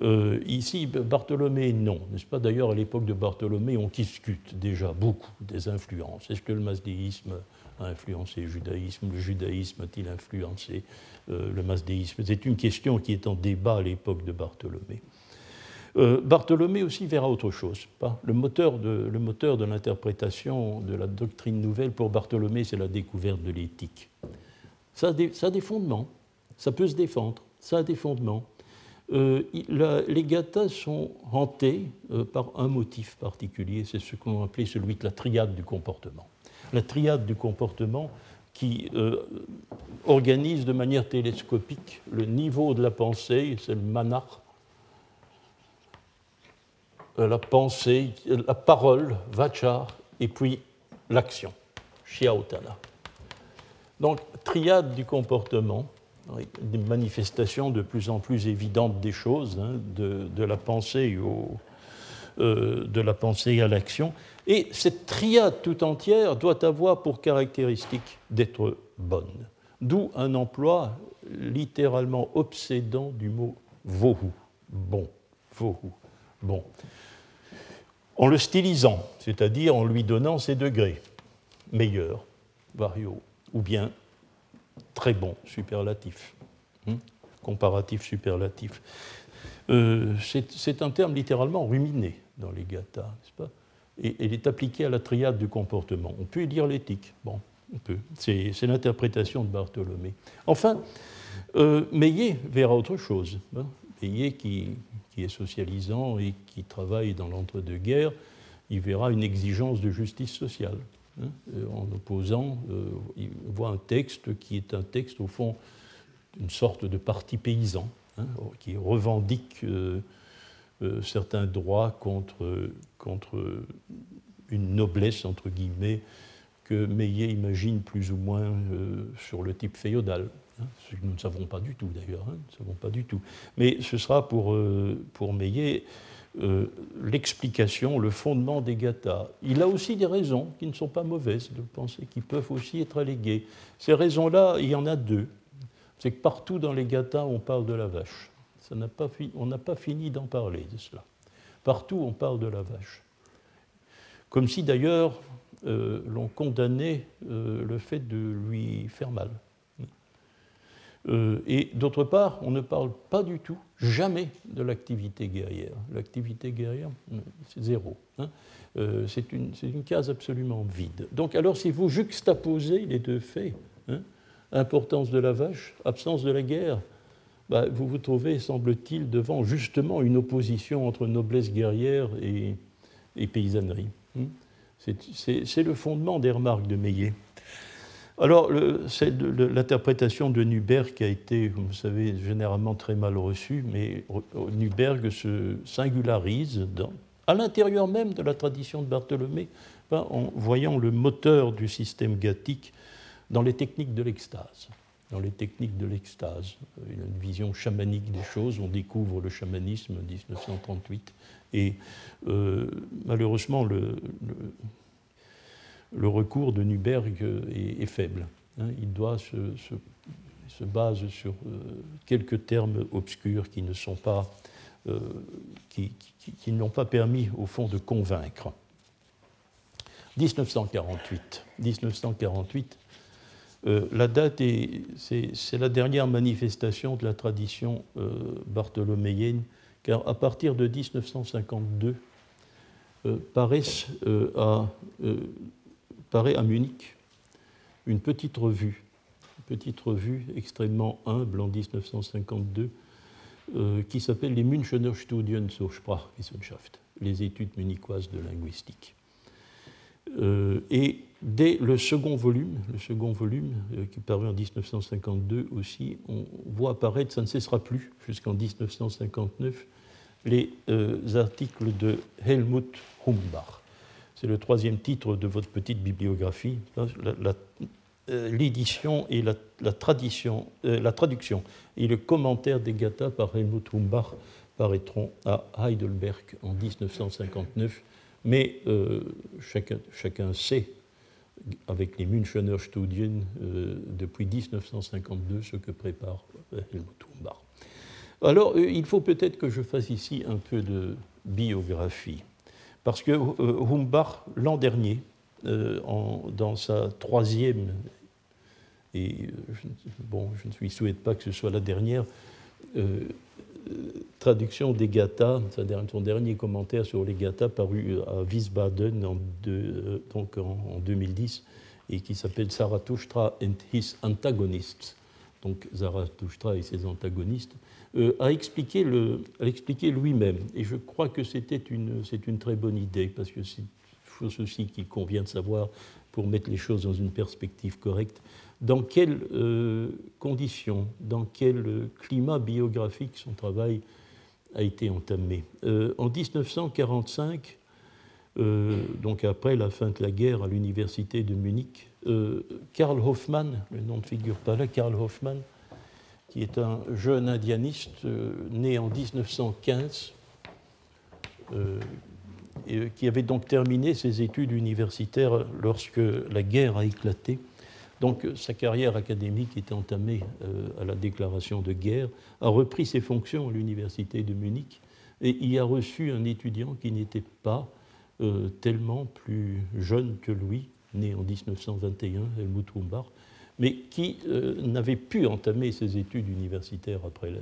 Euh, ici, Bartholomé, non. N'est-ce pas? D'ailleurs, à l'époque de Bartholomé, on discute déjà beaucoup des influences. Est-ce que le masdéisme a influencé le judaïsme? Le judaïsme a-t-il influencé euh, le masdéisme? C'est une question qui est en débat à l'époque de Bartholomé. Euh, Bartholomé aussi verra autre chose. Le moteur de, l'interprétation de la doctrine nouvelle pour Bartholomé, c'est la découverte de l'éthique. Ça, a des fondements, ça peut se défendre, ça a des fondements. Euh, les gathas sont hantés euh, par un motif particulier, c'est ce qu'on appelait celui de la triade du comportement. La triade du comportement qui organise de manière télescopique le niveau de la pensée, c'est le manar, la pensée, la parole, vachar, et puis l'action, shiaotana. Donc, triade du comportement, des manifestations de plus en plus évidentes des choses, hein, de, la pensée au, euh, de la pensée à l'action. Et cette triade tout entière doit avoir pour caractéristique d'être bonne. D'où un emploi littéralement obsédant du mot vohu, bon, vohu Bon. En le stylisant, c'est-à-dire en lui donnant ses degrés, meilleur, vario, ou bien très bon, superlatif, hein, comparatif, superlatif. Euh, c'est un terme littéralement ruminé dans les gathas, n'est-ce pas? Et il est appliqué à la triade du comportement. On peut y lire l'éthique, bon, on peut. C'est l'interprétation de Bartholomé. Enfin, euh, Meillet verra autre chose. Hein. Qui, qui, est socialisant et qui travaille dans l'entre-deux-guerres, il verra une exigence de justice sociale. Hein, euh, en opposant, euh, il voit un texte qui est un texte, au fond, une sorte de parti paysan, hein, qui revendique euh, certains droits contre, contre une noblesse, entre guillemets, que Meillet imagine plus ou moins sur le type féodal. Hein, ce que nous ne savons pas du tout d'ailleurs, nous ne savons pas du tout. Mais ce sera pour, pour Meillet euh, l'explication, le fondement des gathas. Il a aussi des raisons qui ne sont pas mauvaises de penser, qui peuvent aussi être alléguées. Ces raisons-là, il y en a deux. C'est que partout dans les gathas, on parle de la vache. Ça pas on n'a pas fini d'en parler de cela. Partout, on parle de la vache. Comme si d'ailleurs euh, l'on condamnait euh, le fait de lui faire mal. Euh, et d'autre part, on ne parle pas du tout, jamais, de l'activité guerrière. L'activité guerrière, c'est zéro. Hein. Euh, c'est une, case absolument vide. Donc alors, si vous juxtaposez les deux faits, hein, importance de la vache, absence de la guerre, bah, vous vous trouvez, semble-t-il, devant justement une opposition entre noblesse guerrière et, et paysannerie. Hein. C'est le fondement des remarques de Meillet. Alors, l'interprétation de Nuberg a été, comme vous savez, généralement très mal reçue, mais Nuberg se singularise à l'intérieur même de la tradition de Bartholomé en voyant le moteur du système gathique dans les techniques de l'extase. Dans les techniques de l'extase. A une vision chamanique des choses. On découvre le chamanisme en 1938. Et euh, malheureusement, le recours de Nuberg est, faible. Hein. il doit se, se, base sur euh, quelques termes obscurs qui ne sont pas, euh, qui, n'ont pas permis au fond de convaincre. 1948. 1948. Euh, la date est, c'est, la dernière manifestation de la tradition bartholoméenne, car à partir de 1952 paraissent à paraît à Munich une petite revue, une petite revue extrêmement humble en 1952 euh, qui s'appelle les Münchener Studien zur Sprachwissenschaft, les études munichoises de linguistique. Euh, et dès le second volume, le second volume euh, qui paraît en 1952 aussi, on voit apparaître, ça ne cessera plus jusqu'en 1959, les articles de Helmut Humbach c'est le troisième titre de votre petite bibliographie. Euh, l'édition et euh, la traduction et le commentaire des Gathas par Helmut Humbach paraîtront à Heidelberg en 1959. Mais euh, chacun, chacun, sait, avec les Münchener Studien, depuis 1952, ce que prépare Helmut Humbach. Alors, il faut peut-être que je fasse ici un peu de biographie. Parce que euh, Humbach, l'an dernier, euh, dans sa troisième, et euh, bon, je ne souhaite pas que ce soit la dernière, traduction des Gathas, son dernier commentaire sur les Gathas paru à Wiesbaden en, en, 2010 et qui s'appelle Zarathustra and his antagonists, donc Zarathustra et ses antagonistes, a expliqué, lui-même. Et je crois que c'était une, une très bonne idée, parce que c'est chose aussi qu'il convient de savoir pour mettre les choses dans une perspective correcte. Dans quelles euh, conditions, dans quel climat biographique son travail a été entamé? Euh, En 1945, donc après la fin de la guerre à l'université de Munich, Karl Hoffmann, le nom ne figure pas là, Karl Hoffmann, qui est un jeune indianiste euh, né en 1915, euh, et qui avait donc terminé ses études universitaires lorsque la guerre a éclaté. Donc sa carrière académique était entamée euh, à la déclaration de guerre, a repris ses fonctions à l'université de Munich, et y a reçu un étudiant qui n'était pas euh, tellement plus jeune que lui, né en 1921, Helmut Humbach, mais qui euh, n'avait pu entamer ses études universitaires après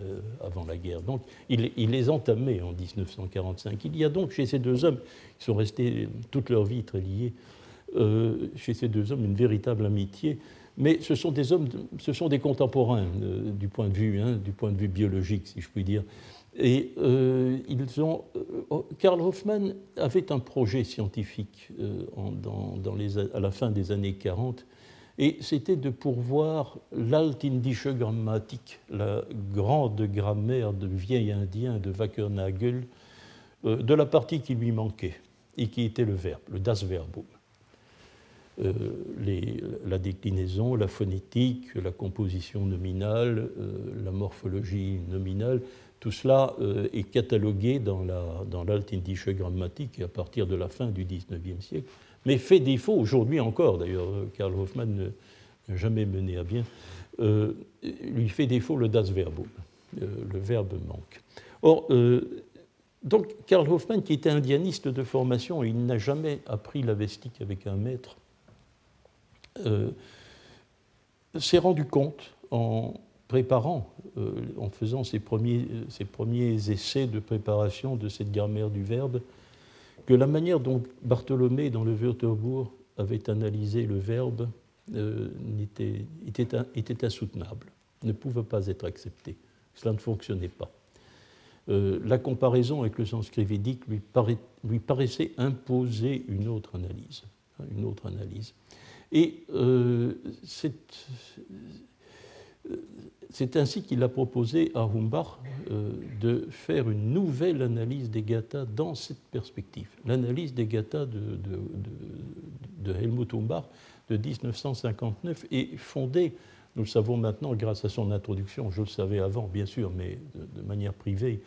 avant la guerre. Donc il, les entamait en 1945. Il y a donc chez ces deux hommes, qui sont restés toute leur vie très liés, euh, chez ces deux hommes une véritable amitié. Mais ce sont des hommes, ce sont des contemporains du point de vue, hein, du point de vue biologique, si je puis dire. Et euh, ils ont. Euh, Karl Hoffmann avait un projet scientifique euh, à la fin des années 40, et c'était de pourvoir l'Altindische Grammatik, la grande grammaire de vieil indien de Wackernagel, de la partie qui lui manquait, et qui était le verbe, le Das Verbum. Les, la déclinaison, la phonétique, la composition nominale, la morphologie nominale, tout cela euh, est catalogué dans l'Altindische dans Grammatik à partir de la fin du XIXe siècle, mais fait défaut aujourd'hui encore, d'ailleurs, euh, Karl Hoffmann n'a jamais mené à bien, euh, lui fait défaut le Das Verbum, le verbe manque. Or, donc Karl Hoffmann, qui était indianiste de formation, il n'a jamais appris la vestique avec un maître, s'est rendu compte en préparant, euh, en faisant ses premiers essais de préparation de cette grammaire du verbe, que la manière dont Bartholomé, dans le Wörterbuch, avait analysé le verbe euh, était, insoutenable, ne pouvait pas être accepté. Cela ne fonctionnait pas. Euh, la comparaison avec le sanskrit védique lui, paraissait imposer une autre analyse. Hein, une autre analyse. Et cette, c'est ainsi qu'il a proposé à Humbach euh, de faire une nouvelle analyse des gathas dans cette perspective. L'analyse des gathas de, Helmut Humbach de 1959 est fondée, nous le savons maintenant grâce à son introduction, je le savais avant bien sûr, mais de, manière privée,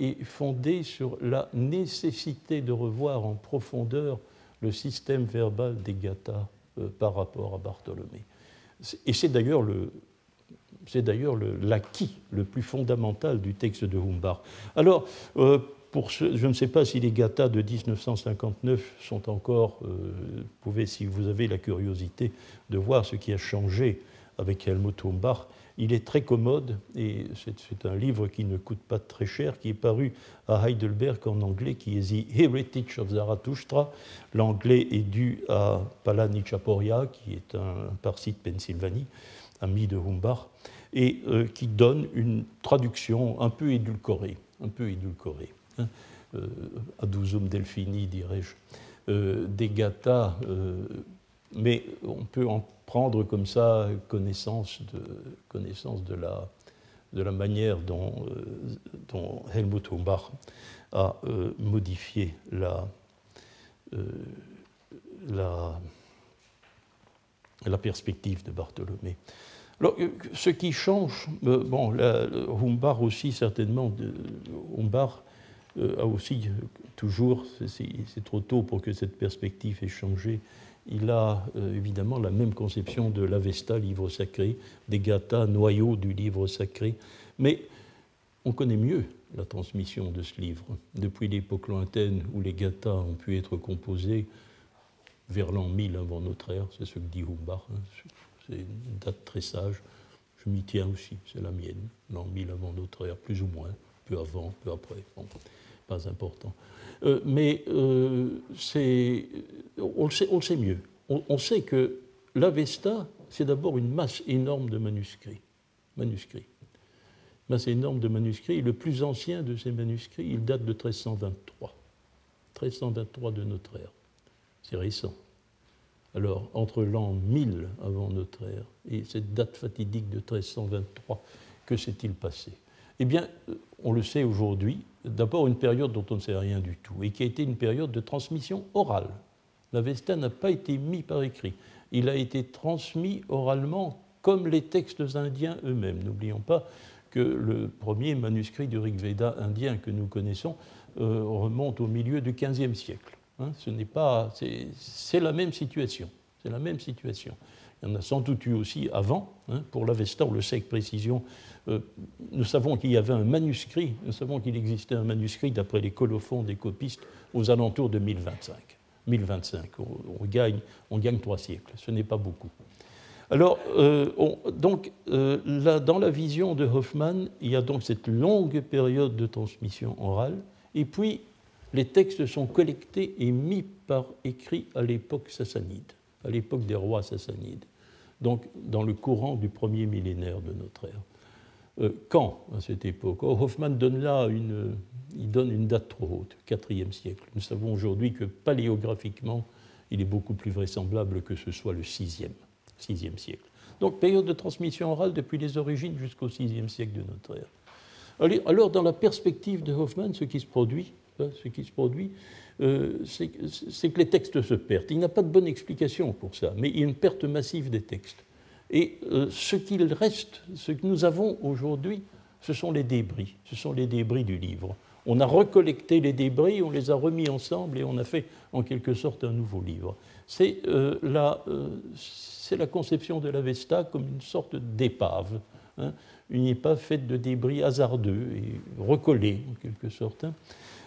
est fondée sur la nécessité de revoir en profondeur le système verbal des gathas euh, par rapport à Bartholomé. Et c'est d'ailleurs le, c'est d'ailleurs l'acquis le, plus fondamental du texte de Humbach. Alors, euh, pour je ne sais pas si les gathas de 1959 sont encore, euh, pouvez, si vous avez la curiosité de voir ce qui a changé avec Helmut Humbach, il est très commode et c'est un livre qui ne coûte pas très cher, qui est paru à Heidelberg en anglais, qui est The Heritage of Zarathustra. L'anglais est dû à Palani Chaporia, qui est un, un parsi de Pennsylvanie ami de Humbach, et euh, qui donne une traduction un peu édulcorée, un peu édulcorée, hein, euh, adusum delphini, dirais-je, euh, des mais on peut en prendre comme ça connaissance de, la, manière dont, Helmut Humbach a modifié la, la perspective de Bartholomé. Alors, euh, ce qui change, euh, bon, la, aussi certainement, Humbach euh, a aussi toujours, c'est trop tôt pour que cette perspective ait changé, il a évidemment la même conception de l'Avesta, livre sacré, des gathas, noyau du livre sacré, mais on connaît mieux la transmission de ce livre. Depuis l'époque lointaine où les gathas ont pu être composés vers l'an 1000 avant notre ère, c'est ce que dit Humbach, hein, c'est une date très sage. Je m'y tiens aussi, c'est la mienne, l'an 1000 avant notre ère, plus ou moins, peu avant, peu après, pas important. Euh, mais euh, on, le sait, on, le sait, mieux. On, sait que l'Avesta, c'est d'abord une masse énorme de manuscrits. Manuscrits. Masse énorme de manuscrits. Le plus ancien de ces manuscrits, il date de 1323. 1323 de notre ère. C'est récent. Alors, entre l'an 1000 avant notre ère et cette date fatidique de 1323, que s'est-il passé? Eh bien, euh, on le sait aujourd'hui, d'abord une période dont on ne sait rien du tout, et qui a été une période de transmission orale. L'Avesta n'a pas été mis par écrit. Il a été transmis oralement comme les textes indiens eux-mêmes. N'oublions pas que le premier manuscrit du Rig Veda indien que nous connaissons euh, remonte au milieu du XVe siècle. Hein, ce n'est pas, c'est la même situation. C'est la même situation. Il y en a sans doute eu aussi avant. Hein, pour l'Avesta, on le sait avec précision. Euh, nous savons qu'il y avait un manuscrit, nous savons qu'il existait un manuscrit d'après les colophons des copistes aux alentours de 1025. 1025, on, gagne, on gagne trois siècles, ce n'est pas beaucoup. Alors, euh, donc, euh, là, dans la vision de Hoffman, il y a donc cette longue période de transmission orale, et puis les textes sont collectés et mis par écrit à l'époque sassanide, à l'époque des rois sassanides, donc dans le courant du premier millénaire de notre ère. Euh, quand, à cette époque? Oh, Hoffman donne là une, il donne une date trop haute, 4e siècle. Nous savons aujourd'hui que paléographiquement, il est beaucoup plus vraisemblable que ce soit le 6e, 6e siècle. Donc, période de transmission orale depuis les origines jusqu'au 6e siècle de notre ère. Alors, dans la perspective de Hoffman, ce qui se produit, ce qui se produit, euh, c'est que les textes se perdent. Il n'y a pas de bonne explication pour ça, mais il y a une perte massive des textes. Et euh, ce qu'il reste, ce que nous avons aujourd'hui, ce sont les débris, ce sont les débris du livre. On a recollecté les débris, on les a remis ensemble et on a fait en quelque sorte un nouveau livre. C'est euh, la, la, conception de l'Avesta comme une sorte d'épave, hein, une épave faite de débris hasardeux et recollés en quelque sorte.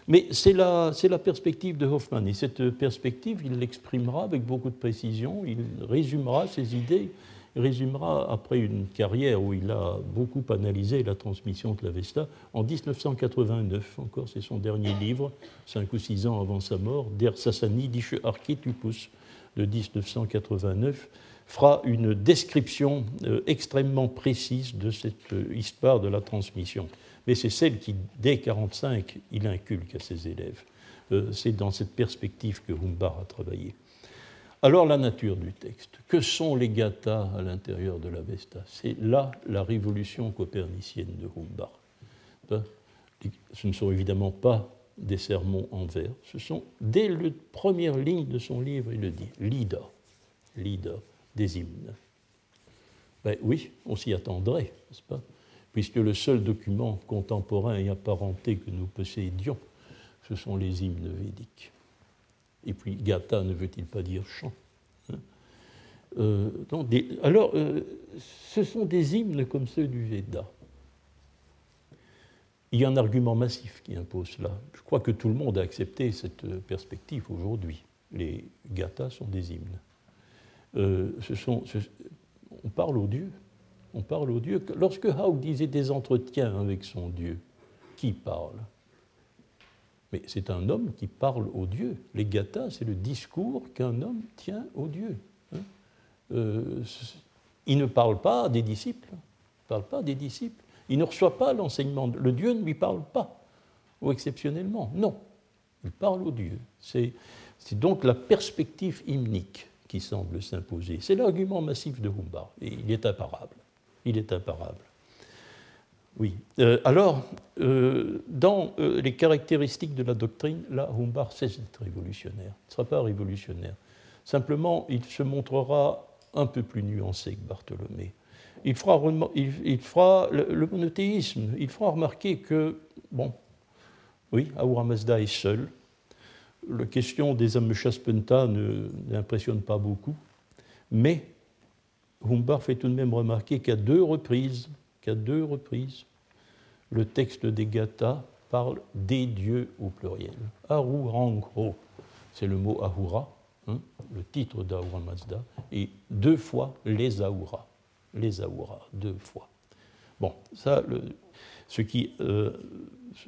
Mais c'est la, la, perspective de Hoffman. Et cette perspective, il l'exprimera avec beaucoup de précision, il résumera ses idées, il résumera après une carrière où il a beaucoup analysé la transmission de l'Avesta en 1989. Encore, c'est son dernier livre, cinq ou six ans avant sa mort, Der Sassanidische Archetypus de 1989 fera une description euh, extrêmement précise de cette euh, histoire de la transmission mais c'est celle qui, dès 1945, il inculque à ses élèves. Euh, c'est dans cette perspective que Humbard a travaillé. Alors la nature du texte. Que sont les gathas à l'intérieur de l'Avesta C'est là la révolution copernicienne de Humbard. Ben, ce ne sont évidemment pas des sermons en vers, ce sont dès la première ligne de son livre, il le dit, l'ida, l'ida des hymnes. Ben oui, on s'y attendrait, n'est-ce pas? Puisque le seul document contemporain et apparenté que nous possédions, ce sont les hymnes védiques. Et puis, gata ne veut-il pas dire chant hein? Euh, Alors, euh, ce sont des hymnes comme ceux du Veda. Il y a un argument massif qui impose cela. Je crois que tout le monde a accepté cette perspective aujourd'hui. Les gathas sont des hymnes. Euh, on parle aux dieux on parle au Dieu. Lorsque Haug disait des entretiens avec son Dieu, qui parle? Mais c'est un homme qui parle au Dieu. Les gathas, c'est le discours qu'un homme tient au Dieu. Hein. Euh, il ne parle pas des disciples. Il ne parle pas des disciples. Il ne reçoit pas l'enseignement. Le Dieu ne lui parle pas, ou exceptionnellement. Non. Il parle au Dieu. C'est donc la perspective hymnique qui semble s'imposer. C'est l'argument massif de Humbard, et il est imparable il est imparable. Oui. Euh, alors, euh, dans euh, les caractéristiques de la doctrine, là, Humbard cesse d'être révolutionnaire. Il ne sera pas révolutionnaire. Simplement, il se montrera un peu plus nuancé que Bartholomé. Il fera, le, monothéisme, il fera remarquer que, bon, oui, Ahura Mazda est seul. La question des Ameshaspenta ne n'impressionne pas beaucoup, mais Humbard fait tout de même remarquer qu'à deux reprises, qu'à deux reprises, le texte des Gathas parle des dieux au pluriel. Aru Ho, c'est le mot Ahura, hein, le titre d'Ahura Mazda, et deux fois les Ahura. Les Ahura, deux fois. Bon, ça, ce, qui, euh,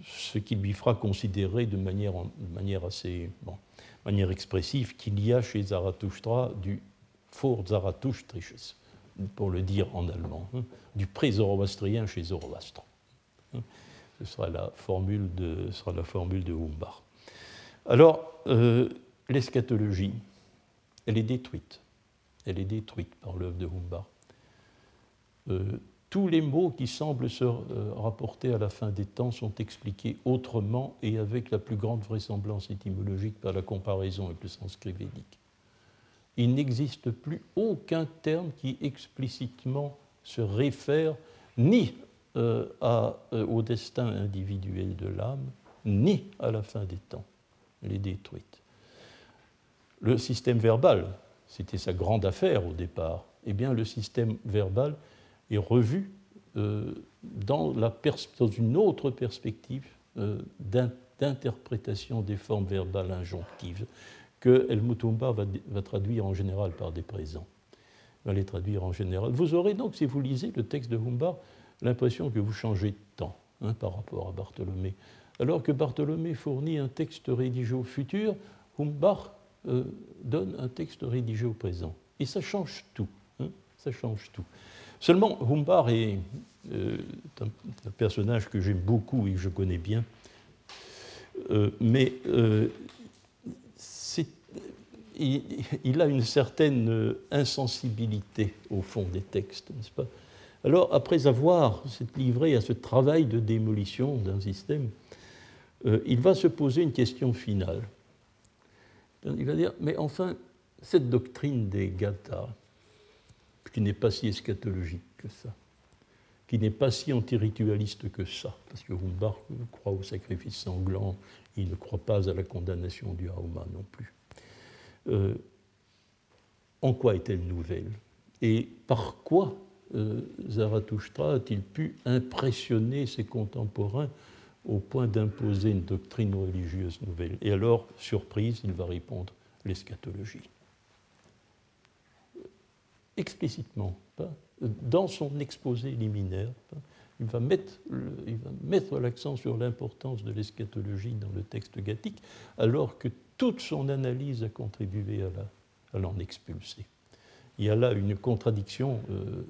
ce qui lui fera considérer de manière, de manière assez bon, manière expressive qu'il y a chez Zarathustra du Zarathustriches, pour le dire en allemand, hein, du pré-zoroastrien chez Zoroastre. Hein. Ce sera la formule de, sera la formule de Humbard. Alors, euh, l'eschatologie, elle est détruite. Elle est détruite par l'œuvre de Humbard. Euh, tous les mots qui semblent se euh, rapporter à la fin des temps sont expliqués autrement et avec la plus grande vraisemblance étymologique par la comparaison avec le sanskrit védique il n'existe plus aucun terme qui explicitement se réfère ni euh, euh, au destin individuel de l'âme, ni à la fin des temps. Elle est détruite. Le système verbal, c'était sa grande affaire au départ, eh bien, le système verbal est revu euh, dans, une autre perspective d'interprétation des formes verbales injonctives que Helmut Humbard va, traduire en général par des présents. Va les traduire en général. Vous aurez donc, si vous lisez le texte de Humbard, l'impression que vous changez de temps hein, par rapport à Bartholomé. Alors que Bartholomé fournit un texte rédigé au futur, Humbard euh, donne un texte rédigé au présent. Et ça change tout. Hein, ça change tout. Seulement, Humbard est euh, un, personnage que j'aime beaucoup et que je connais bien, euh, mais il, a une certaine insensibilité au fond des textes, n'est-ce pas? Alors, après avoir livré à ce travail de démolition d'un système, il va se poser une question finale. Il va dire, mais enfin, cette doctrine des Gathas, qui n'est pas si eschatologique que ça, qui n'est pas si antiritualiste que ça, parce que Humbach croit au sacrifice sanglant, il ne croit pas à la condamnation du Hauma non plus. Euh, en quoi est-elle nouvelle? Et par quoi euh, Zarathustra a-t-il pu impressionner ses contemporains au point d'imposer une doctrine religieuse nouvelle? Et alors, surprise, il va répondre l'eschatologie. Explicitement, dans son exposé liminaire, il va mettre l'accent sur l'importance de l'eschatologie dans le texte gathique, alors que toute son analyse a contribué à l'en expulser. Il y a là une contradiction euh,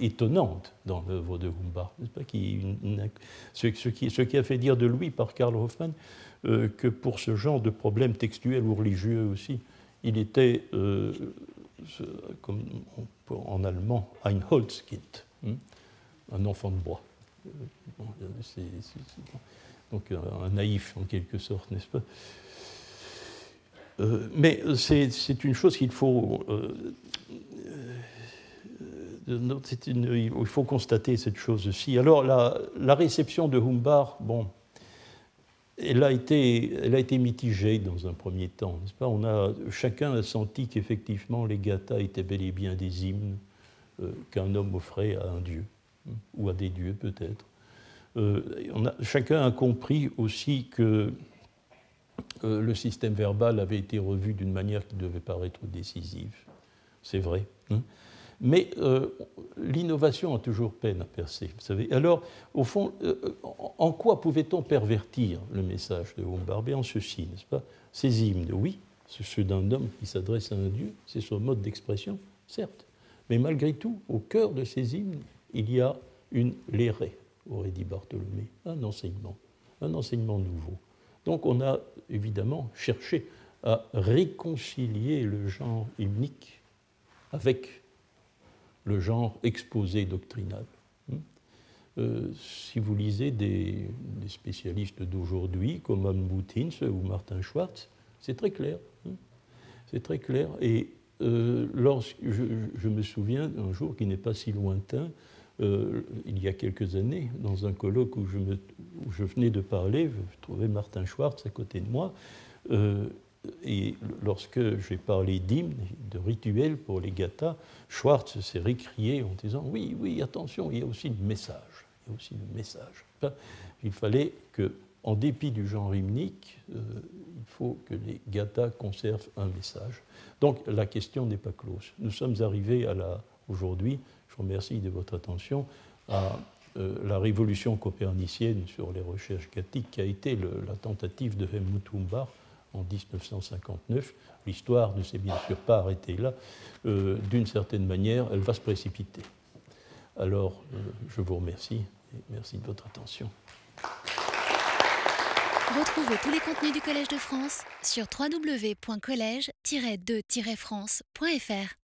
étonnante dans l'œuvre de pas, qui, ce, qui, ce, qui, a fait dire de lui par Karl Hoffmann euh, que pour ce genre de problème textuel ou religieux aussi, il était, euh, comme en allemand, ein Holzkind, hein, un enfant de bois. Donc un naïf en quelque sorte, n'est-ce pas? Mais c'est une chose qu'il faut il faut constater cette chose-ci. Alors, la, réception de Humbard, bon, elle a, été, elle a été mitigée dans un premier temps, n'est-ce pas? Chacun a senti qu'effectivement les gathas étaient bel et bien des hymnes euh, qu'un homme offrait à un dieu, ou à des dieux peut-être. Euh, chacun a compris aussi que euh, le système verbal avait été revu d'une manière qui devait paraître décisive. C'est vrai. Hein mais euh, l'innovation a toujours peine à percer. Alors, au fond, en quoi pouvait-on pervertir le message de Humbert En ceci, n'est-ce pas? Ces hymnes, oui, ceux d'un homme qui s'adresse à un dieu, c'est son mode d'expression, certes. Mais malgré tout, au cœur de ces hymnes, il y a une lérée, aurait dit Bartholomé, un enseignement, un enseignement nouveau. Donc on a évidemment cherché à réconcilier le genre hymnique avec le genre exposé doctrinal. Hmm? Euh, si vous lisez des, spécialistes d'aujourd'hui, comme Anne ou Martin Schwartz, c'est très clair. Hmm? C'est très clair. Et euh, lorsque, je, me souviens d'un jour qui n'est pas si lointain, euh, il y a quelques années, dans un colloque où je, venais de parler, je trouvais Martin Schwartz à côté de moi. Et lorsque j'ai parlé d'hymne, de rituel pour les gathas, Schwartz s'est récrié en disant Oui, oui, attention, il y a aussi le message. Il y a aussi le message. Il fallait que, en dépit du genre hymnique, euh, il faut que les gathas conservent un message. Donc la question n'est pas close. Nous sommes arrivés à la, aujourd'hui, je vous remercie de votre attention, à euh, la révolution copernicienne sur les recherches gathiques qui a été la tentative de Helmut en 1959. L'histoire ne s'est bien sûr pas arrêtée là. Euh, d'une certaine manière, elle va se précipiter. Alors, euh, je vous remercie et merci de votre attention. Retrouvez tous les contenus du Collège de France sur www.colège-2-france.fr.